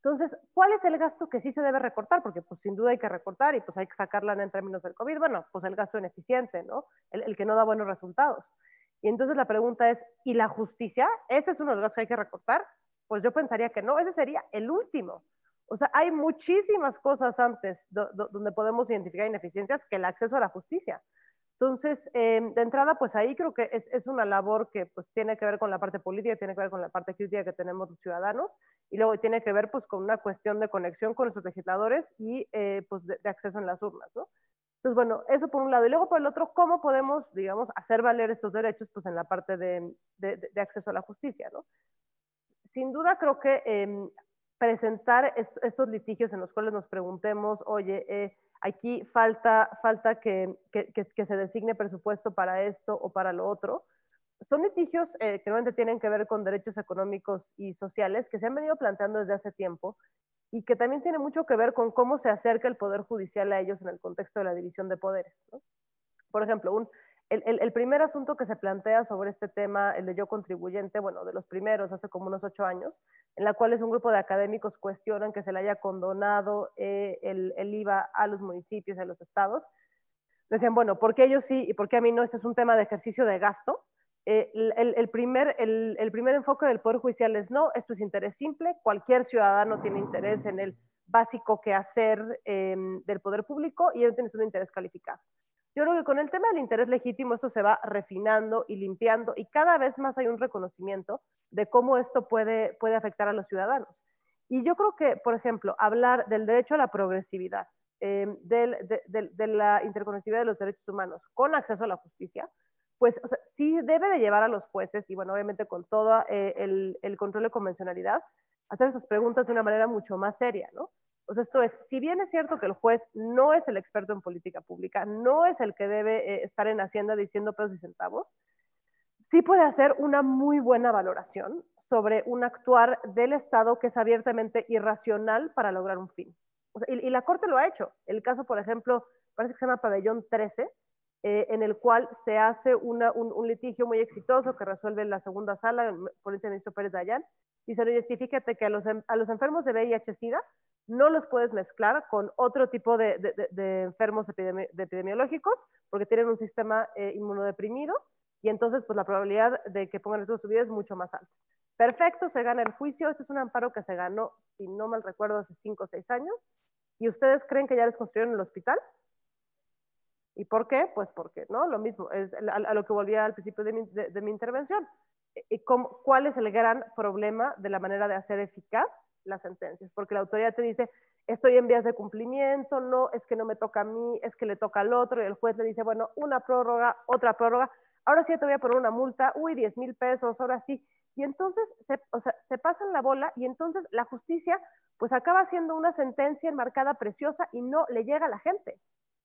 [SPEAKER 2] Entonces, ¿cuál es el gasto que sí se debe recortar? Porque pues sin duda hay que recortar y pues hay que sacarla en términos del COVID. Bueno, pues el gasto ineficiente, ¿no? El, que no da buenos resultados. Y entonces la pregunta es, ¿y la justicia? ¿Ese es uno de los que hay que recortar? Pues yo pensaría que no, ese sería el último. O sea, hay muchísimas cosas antes donde podemos identificar ineficiencias que el acceso a la justicia. Entonces, em, de entrada, pues ahí creo que es, es, una labor que pues tiene que ver con la parte política, tiene que ver con la parte crítica que tenemos los ciudadanos y luego tiene que ver pues con una cuestión de conexión con nuestros legisladores y eh, pues de, acceso en las urnas, ¿no? Entonces, bueno, eso por un lado. Y luego por el otro, ¿cómo podemos, digamos, hacer valer estos derechos pues en la parte de, de, acceso a la justicia, ¿no? Sin duda creo que eh, presentar estos litigios en los cuales nos preguntemos, oye, eh, Aquí falta, falta que, se designe presupuesto para esto o para lo otro. Son litigios eh, que normalmente tienen que ver con derechos económicos y sociales que se han venido planteando desde hace tiempo y que también tiene mucho que ver con cómo se acerca el Poder Judicial a ellos en el contexto de la división de poderes. Por ejemplo, un, el, primer asunto que se plantea sobre este tema, el de yo contribuyente, bueno, de los primeros, hace como unos ocho años, en la cual es un grupo de académicos cuestionan que se le haya condonado eh, el, IVA a los municipios, a los estados. Decían, bueno, ¿por qué ellos sí y por qué a mí no? Este es un tema de ejercicio de gasto. Eh, el, primer, el, primer enfoque del Poder Judicial es no, esto es interés simple, cualquier ciudadano tiene interés en el básico que hacer em, del poder público y ellos tienen un interés calificado. Yo creo que con el tema del interés legítimo esto se va refinando y limpiando y cada vez más hay un reconocimiento de cómo esto puede, puede afectar a los ciudadanos. Y yo creo que, por ejemplo, hablar del derecho a la progresividad, eh, de, la interconectividad de los derechos humanos con acceso a la justicia, pues sí debe de llevar a los jueces, y bueno, obviamente con todo eh, el, el, control de convencionalidad, hacer esas preguntas de una manera mucho más seria, ¿no? Pues esto es, si bien es cierto que el juez no es el experto en política pública, no es el que debe eh, estar en Hacienda diciendo pesos y centavos, sí puede hacer una muy buena valoración sobre un actuar del Estado que es abiertamente irracional para lograr un fin. y, la Corte lo ha hecho. El caso, por ejemplo, parece que se llama Pabellón 13, eh, en el cual se hace un, litigio muy exitoso que resuelve la segunda sala por el ministro Pérez Dayan. Y se le dice, fíjate que a los, a los enfermos de VIH-Sida no los puedes mezclar con otro tipo de, enfermos epidemiológicos porque tienen un sistema eh, inmunodeprimido y entonces pues la probabilidad de que pongan esto su vida es mucho más alta. Perfecto, se gana el juicio. Este es un amparo que se ganó, si no mal recuerdo, hace 5 o 6 años. ¿Y ustedes creen que ya les construyeron el hospital? ¿Y por qué? Pues porque, ¿no? Lo mismo, es a, lo que volvía al principio de mi, de mi intervención. ¿Cuál es el gran problema de la manera de hacer eficaz las sentencias, porque la autoridad te dice, estoy en vías de cumplimiento, no, es que no me toca a mí, es que le toca al otro, y el juez le dice, bueno, una prórroga, otra prórroga, ahora sí te voy a poner una multa, uy, 10 mil pesos, ahora sí. Y entonces se, o sea, se pasan la bola y entonces la justicia pues acaba siendo una sentencia enmarcada preciosa y no le llega a la gente.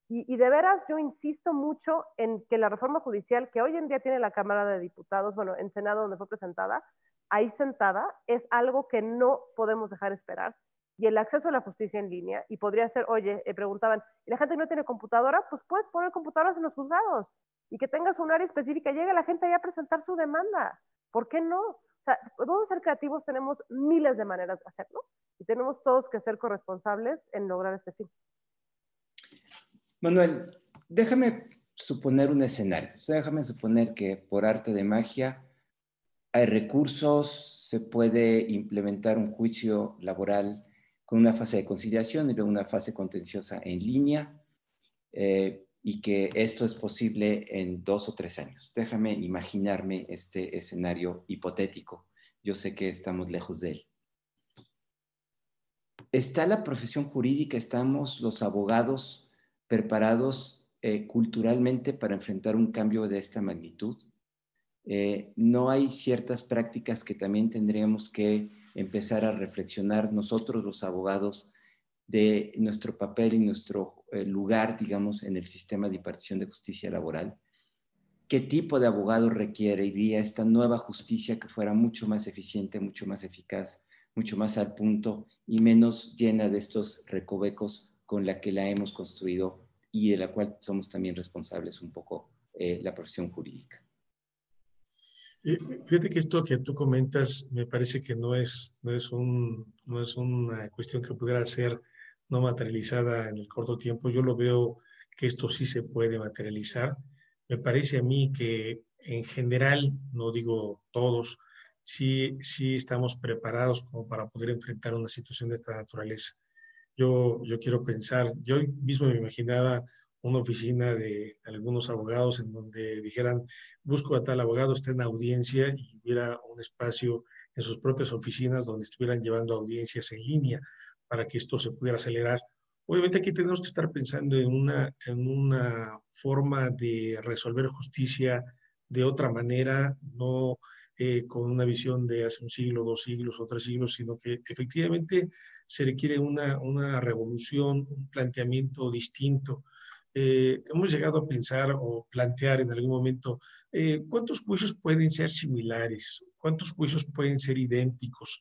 [SPEAKER 2] Y, de veras yo insisto mucho en que la reforma judicial que hoy en día tiene la Cámara de Diputados, bueno, en Senado donde fue presentada, ahí sentada es algo que no podemos dejar esperar. Y el acceso a la justicia en línea, y podría ser, oye, eh, preguntaban, ¿y la gente no tiene computadora? Pues puedes poner computadoras en los juzgados y que tengas un área específica, llegue la gente ahí a presentar su demanda. ¿Por qué no? O sea, podemos ser creativos, tenemos miles de maneras de hacerlo y tenemos todos que ser corresponsables en lograr este fin.
[SPEAKER 1] Manuel, déjame suponer un escenario. Déjame suponer que por arte de magia hay recursos, se puede implementar un juicio laboral con una fase de conciliación y luego una fase contenciosa en línea eh, y que esto es posible en dos o tres años. Déjame imaginarme este escenario hipotético. Yo sé que estamos lejos de él. ¿Está la profesión jurídica, estamos los abogados preparados eh, culturalmente para enfrentar un cambio de esta magnitud? Eh, no hay ciertas prácticas que también tendríamos que empezar a reflexionar nosotros los abogados de nuestro papel y nuestro eh, lugar, digamos, en el sistema de impartición de justicia laboral. ¿Qué tipo de abogado requeriría esta nueva justicia que fuera mucho más eficiente, mucho más eficaz, mucho más al punto y menos llena de estos recovecos con la que la hemos construido y de la cual somos también responsables un poco eh, la profesión jurídica?
[SPEAKER 3] Eh, fíjate que esto que tú comentas me parece que no es, no es, un, no es una cuestión que pudiera ser no materializada en el corto tiempo. Yo lo veo que esto sí se puede materializar. Me parece a mí que en general, no digo todos, sí, sí estamos preparados como para poder enfrentar una situación de esta naturaleza. Yo, yo quiero pensar, yo mismo me imaginaba una oficina de algunos abogados en donde dijeran, busco a tal abogado, está en audiencia y hubiera un espacio en sus propias oficinas donde estuvieran llevando audiencias en línea para que esto se pudiera acelerar. Obviamente aquí tenemos que estar pensando en una, en una forma de resolver justicia de otra manera, no eh, con una visión de hace un siglo, dos siglos o tres siglos, sino que efectivamente se requiere una, una revolución, un planteamiento distinto. Eh, hemos llegado a pensar o plantear en algún momento eh, cuántos juicios pueden ser similares, cuántos juicios pueden ser idénticos,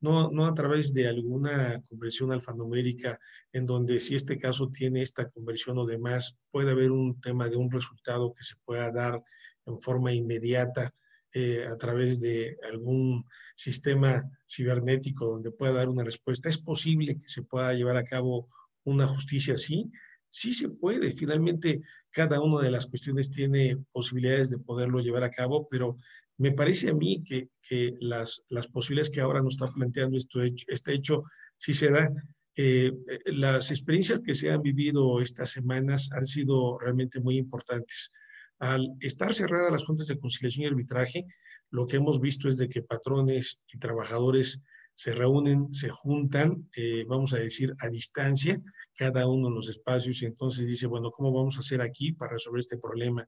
[SPEAKER 3] no, no a través de alguna conversión alfanumérica en donde si este caso tiene esta conversión o demás, puede haber un tema de un resultado que se pueda dar en forma inmediata. Eh, a través de algún sistema cibernético donde pueda dar una respuesta. ¿Es posible que se pueda llevar a cabo una justicia así? sí se puede. Finalmente, cada una de las cuestiones tiene posibilidades de poderlo llevar a cabo, pero me parece a mí que, que las, las, posibilidades que ahora nos está planteando esto este hecho sí se da. Eh, eh, las experiencias que se han vivido estas semanas han sido realmente muy importantes. Al estar cerradas las fuentes de conciliación y arbitraje, lo que hemos visto es de que patrones y trabajadores se reúnen, se juntan, eh, vamos a decir, a distancia, cada uno en los espacios, y entonces dice, bueno, ¿cómo vamos a hacer aquí para resolver este problema?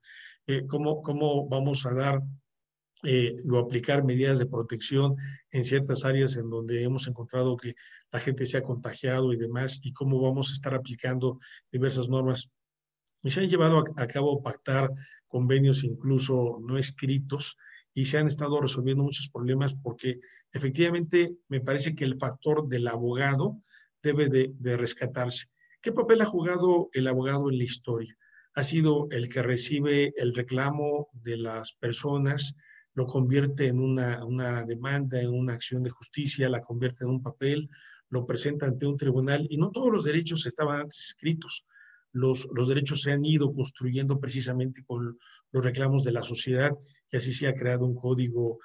[SPEAKER 3] Eh, ¿cómo, ¿Cómo vamos a dar eh, o aplicar medidas de protección en ciertas áreas en donde hemos encontrado que la gente se ha contagiado y demás, y cómo vamos a estar aplicando diversas normas. Y se han llevado a cabo pactar convenios incluso no escritos y se han estado resolviendo muchos problemas porque efectivamente me parece que el factor del abogado debe de, rescatarse. ¿Qué papel ha jugado el abogado en la historia? Ha sido el que recibe el reclamo de las personas, lo convierte en una, una demanda, en una acción de justicia, la convierte en un papel, lo presenta ante un tribunal y no todos los derechos estaban antes escritos. Los, los, derechos se han ido construyendo precisamente con los reclamos de la sociedad y así se ha creado un código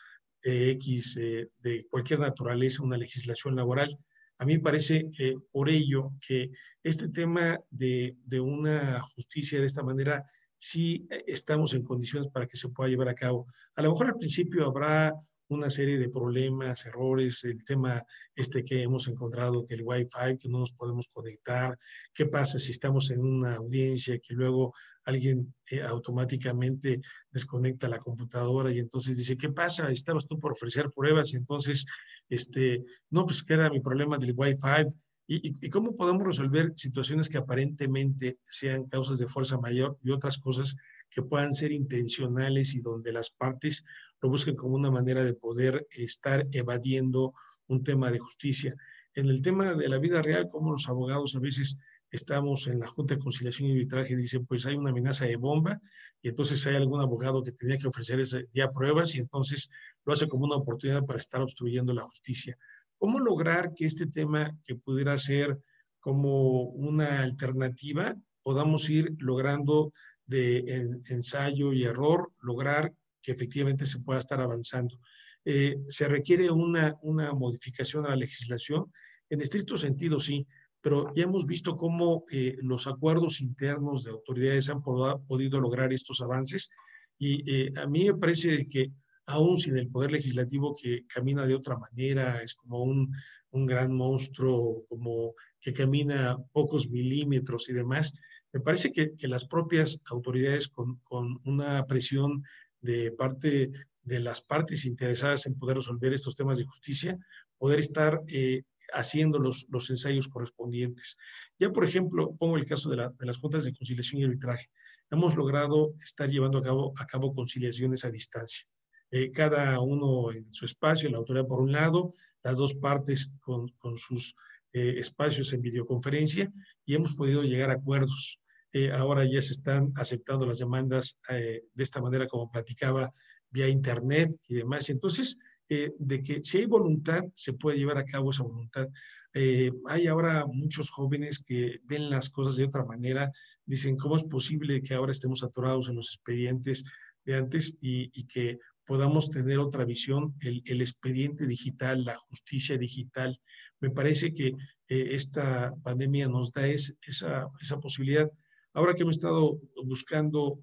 [SPEAKER 3] X eh, de cualquier naturaleza, una legislación laboral. A mí me parece eh, por ello que este tema de, de, una justicia de esta manera sí eh, estamos en condiciones para que se pueda llevar a cabo. A lo mejor al principio habrá una serie de problemas, errores, el tema este que hemos encontrado, que el Wi-Fi, que no nos podemos conectar, qué pasa si estamos en una audiencia que luego alguien eh, automáticamente desconecta la computadora y entonces dice, ¿qué pasa? Estabas tú por ofrecer pruebas y entonces, este, no, pues que era mi problema del Wi-Fi. ¿Y, y cómo podemos resolver situaciones que aparentemente sean causas de fuerza mayor y otras cosas que puedan ser intencionales y donde las partes lo busquen como una manera de poder estar evadiendo un tema de justicia. En el tema de la vida real, como los abogados a veces estamos en la Junta de Conciliación y Arbitraje y dicen, pues hay una amenaza de bomba y entonces hay algún abogado que tenía que ofrecer ese día pruebas y entonces lo hace como una oportunidad para estar obstruyendo la justicia. ¿Cómo lograr que este tema que pudiera ser como una alternativa podamos ir logrando de ensayo y error, lograr que efectivamente se pueda estar avanzando? Eh, ¿Se requiere una, una modificación a la legislación? En estricto sentido, sí, pero ya hemos visto cómo eh, los acuerdos internos de autoridades han podido lograr estos avances y eh, a mí me parece que aún sin el poder legislativo que camina de otra manera, es como un, un gran monstruo, como que camina pocos milímetros y demás, me parece que, las propias autoridades con, una presión de parte de las partes interesadas en poder resolver estos temas de justicia, poder estar eh, haciendo los, ensayos correspondientes. Ya, por ejemplo, pongo el caso de, las juntas de conciliación y arbitraje. Hemos logrado estar llevando a cabo, conciliaciones a distancia. Eh, cada uno en su espacio, la autoridad por un lado, las dos partes con, con sus eh, espacios en videoconferencia y hemos podido llegar a acuerdos. Eh, ahora ya se están aceptando las demandas de esta manera, como platicaba, vía internet y demás. Entonces, eh, de que si hay voluntad, se puede llevar a cabo esa voluntad. Eh, hay ahora muchos jóvenes que ven las cosas de otra manera, dicen, ¿cómo es posible que ahora estemos atorados en los expedientes de antes y, que podamos tener otra visión, el, el, expediente digital, la justicia digital? Me parece que eh, esta pandemia nos da esa, esa posibilidad. Ahora que hemos estado buscando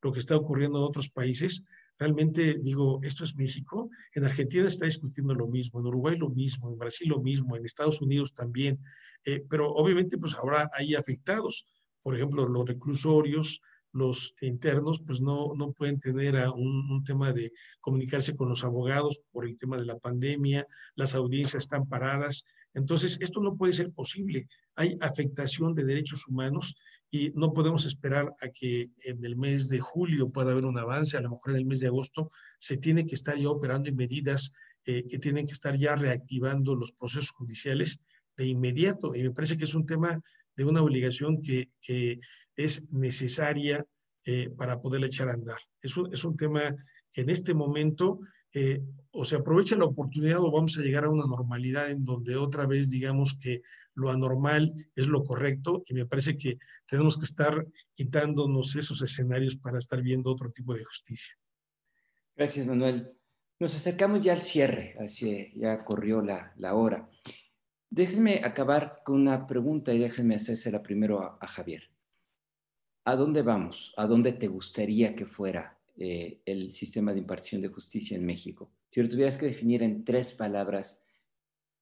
[SPEAKER 3] lo que está ocurriendo en otros países, realmente digo, esto es México. En Argentina está discutiendo lo mismo, en Uruguay lo mismo, en Brasil lo mismo, en Estados Unidos también. Eh, pero obviamente pues ahora hay afectados. Por ejemplo, los reclusorios, los internos, pues no, no pueden tener un, un, tema de comunicarse con los abogados por el tema de la pandemia, las audiencias están paradas. Entonces, esto no puede ser posible. Hay afectación de derechos humanos y no podemos esperar a que en el mes de julio pueda haber un avance, a lo mejor en el mes de agosto se tiene que estar ya operando en medidas eh, que tienen que estar ya reactivando los procesos judiciales de inmediato. Y me parece que es un tema de una obligación que, que es necesaria eh, para poder echar a andar. Es un, es un tema que en este momento eh, o se aprovecha la oportunidad o vamos a llegar a una normalidad en donde otra vez digamos que lo anormal es lo correcto y me parece que tenemos que estar quitándonos esos escenarios para estar viendo otro tipo de justicia.
[SPEAKER 1] Gracias, Manuel. Nos acercamos ya al cierre, así ya corrió la, hora. Déjenme acabar con una pregunta y déjenme hacérsela primero a, a Javier. ¿A dónde vamos? ¿A dónde te gustaría que fuera eh, el sistema de impartición de justicia en México? Si lo tuvieras que definir en tres palabras,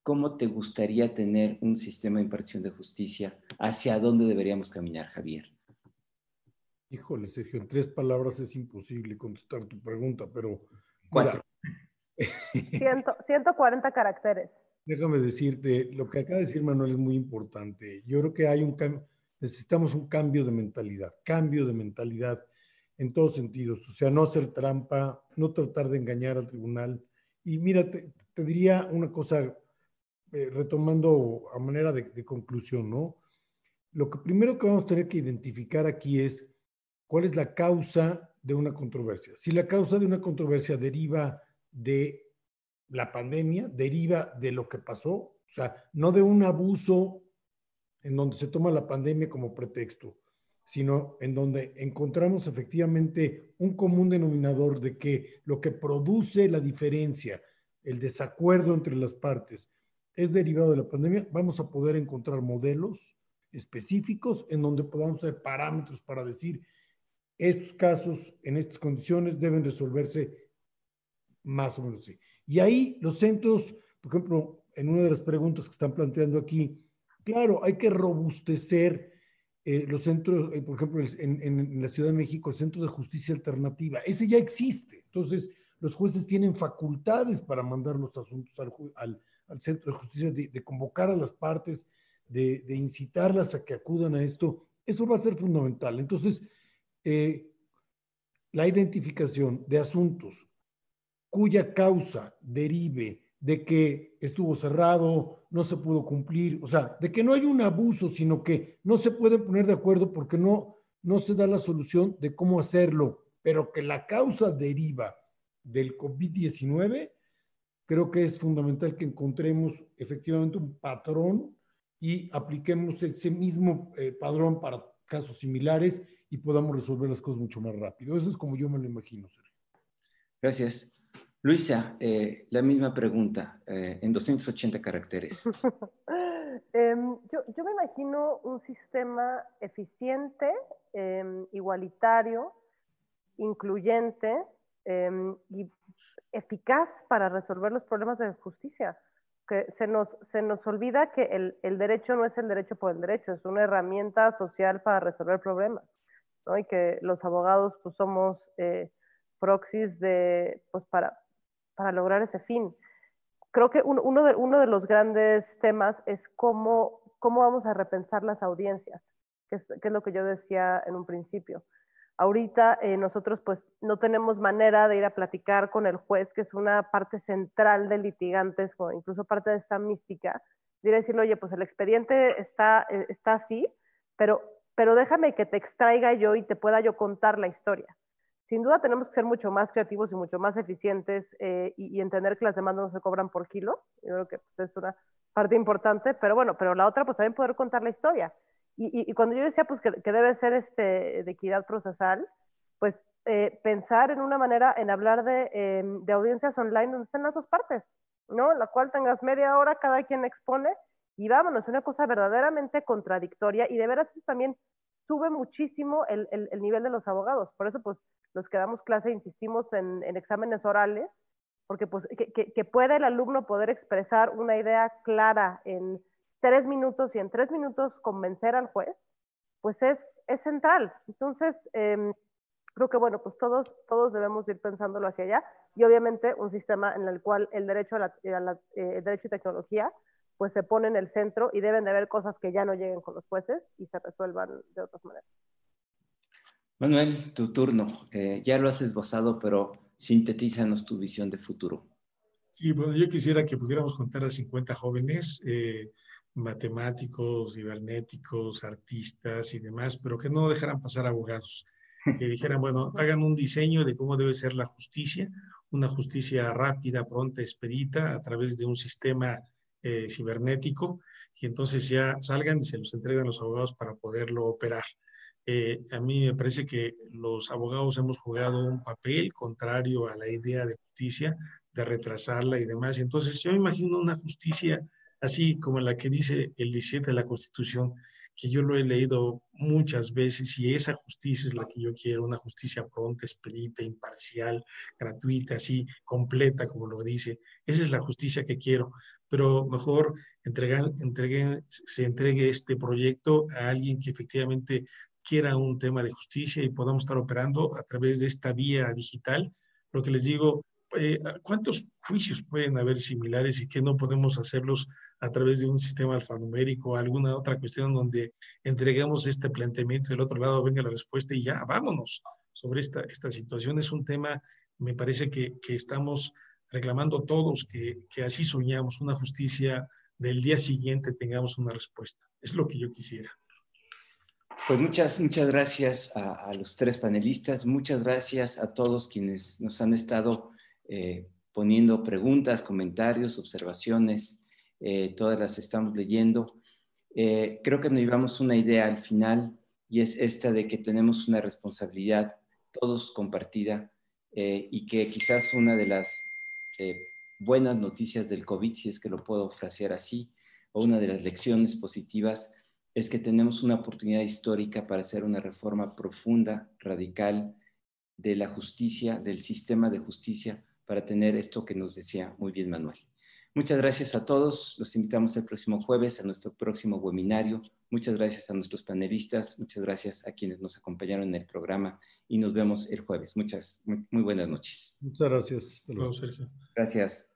[SPEAKER 1] ¿cómo te gustaría tener un sistema de impartición de justicia? ¿Hacia dónde deberíamos caminar, Javier?
[SPEAKER 4] Híjole, Sergio, en tres palabras es imposible contestar tu pregunta, pero...
[SPEAKER 1] Cuatro.
[SPEAKER 2] 140 caracteres.
[SPEAKER 4] Déjame decirte, lo que acaba de decir Manuel es muy importante. Yo creo que hay un necesitamos un cambio de mentalidad, cambio de mentalidad en todos sentidos. O sea, no hacer trampa, no tratar de engañar al tribunal. Y mira, te, diría una cosa, eh, retomando a manera de, de conclusión, ¿no? Lo que primero que vamos a tener que identificar aquí es cuál es la causa de una controversia. Si la causa de una controversia deriva de la pandemia, deriva de lo que pasó, o sea, no de un abuso en donde se toma la pandemia como pretexto, sino en donde encontramos efectivamente un común denominador de que lo que produce la diferencia, el desacuerdo entre las partes, es derivado de la pandemia, vamos a poder encontrar modelos específicos en donde podamos hacer parámetros para decir, estos casos en estas condiciones deben resolverse más o menos así. Y ahí los centros, por ejemplo, en una de las preguntas que están planteando aquí, claro, hay que robustecer eh, los centros, eh, por ejemplo, en, la Ciudad de México, el Centro de Justicia Alternativa. Ese ya existe. Entonces, los jueces tienen facultades para mandar los asuntos al, Centro de Justicia, de, convocar a las partes, de, incitarlas a que acudan a esto. Eso va a ser fundamental. Entonces, eh, la identificación de asuntos cuya causa derive de que estuvo cerrado, no se pudo cumplir, o sea, de que no hay un abuso, sino que no se puede poner de acuerdo porque no, no se da la solución de cómo hacerlo, pero que la causa deriva del COVID-19, creo que es fundamental que encontremos efectivamente un patrón y apliquemos ese mismo eh, padrón para casos similares y podamos resolver las cosas mucho más rápido. Eso es como yo me lo imagino, Sergio.
[SPEAKER 1] Gracias. Luisa, eh, la misma pregunta, eh, en 280 caracteres.
[SPEAKER 2] Em, yo, me imagino un sistema eficiente, em, igualitario, incluyente em, y eficaz para resolver los problemas de justicia. Que se nos, se nos olvida que el, el, derecho no es el derecho por el derecho, es una herramienta social para resolver problemas. ¿no? Y que los abogados pues, somos eh, proxies de, pues, para, para lograr ese fin. Creo que uno, de, uno de los grandes temas es cómo, cómo vamos a repensar las audiencias, que es, lo que yo decía en un principio. Ahorita eh, nosotros pues no tenemos manera de ir a platicar con el juez, que es una parte central de litigantes o incluso parte de esta mística, de decirle, oye, pues el expediente está, eh, está así, pero, pero déjame que te extraiga yo y te pueda yo contar la historia sin duda tenemos que ser mucho más creativos y mucho más eficientes eh, y, entender que las demandas no se cobran por kilo. Yo creo que pues, es una parte importante, pero bueno, pero la otra, pues también poder contar la historia. Y, cuando yo decía pues que, debe ser este, de equidad procesal, pues eh, pensar en una manera, en hablar de, em, de audiencias online donde estén las dos partes, ¿no? La cual tengas media hora, cada quien expone y vámonos, una cosa verdaderamente contradictoria y de veras también sube muchísimo el, el, el nivel de los abogados. Por eso, pues, los que damos clase insistimos en, exámenes orales, porque pues que, pueda el alumno poder expresar una idea clara en tres minutos y en tres minutos convencer al juez, pues es, es central. Entonces, em, creo que bueno, pues todos, todos debemos ir pensándolo hacia allá y obviamente un sistema en el cual el derecho a la, eh, derecho y tecnología pues se pone en el centro y deben de haber cosas que ya no lleguen con los jueces y se resuelvan de otras maneras.
[SPEAKER 1] Manuel, tu turno. Eh, ya lo has esbozado, pero sintetízanos tu visión de futuro.
[SPEAKER 3] Sí, bueno, yo quisiera que pudiéramos contar a 50 jóvenes, eh, matemáticos, cibernéticos, artistas y demás, pero que no dejaran pasar abogados. Que dijeran, bueno, hagan un diseño de cómo debe ser la justicia, una justicia rápida, pronta, expedita, a través de un sistema eh, cibernético, y entonces ya salgan y se los entregan a los abogados para poderlo operar. Eh, a mí me parece que los abogados hemos jugado un papel contrario a la idea de justicia, de retrasarla y demás. Entonces yo imagino una justicia así como la que dice el 17 de la Constitución, que yo lo he leído muchas veces y esa justicia es la que yo quiero, una justicia pronta, expedita, imparcial, gratuita, así, completa, como lo dice. Esa es la justicia que quiero, pero mejor entregar, entregue, se entregue este proyecto a alguien que efectivamente quiera un tema de justicia y podamos estar operando a través de esta vía digital. Lo que les digo, eh, ¿cuántos juicios pueden haber similares y que no podemos hacerlos a través de un sistema alfanumérico alguna otra cuestión donde entreguemos este planteamiento y del otro lado venga la respuesta y ya, vámonos sobre esta, esta situación? Es un tema, me parece que, que estamos reclamando todos que, que así soñamos, una justicia del día siguiente tengamos una respuesta. Es lo que yo quisiera.
[SPEAKER 1] Pues muchas, muchas gracias a, los tres panelistas, muchas gracias a todos quienes nos han estado eh, poniendo preguntas, comentarios, observaciones, eh, todas las estamos leyendo. Eh, creo que nos llevamos una idea al final y es esta de que tenemos una responsabilidad todos compartida y que quizás una de las buenas noticias del COVID, si es que lo puedo frasear así, o una de las lecciones positivas es que tenemos una oportunidad histórica para hacer una reforma profunda, radical de la justicia, del sistema de justicia, para tener esto que nos decía muy bien Manuel. Muchas gracias a todos. Los invitamos el próximo jueves a nuestro próximo webinario. Muchas gracias a nuestros panelistas. Muchas gracias a quienes nos acompañaron en el programa y nos vemos el jueves. Muchas, muy, buenas noches.
[SPEAKER 4] Muchas gracias.
[SPEAKER 3] Hasta luego, Sergio.
[SPEAKER 1] Gracias.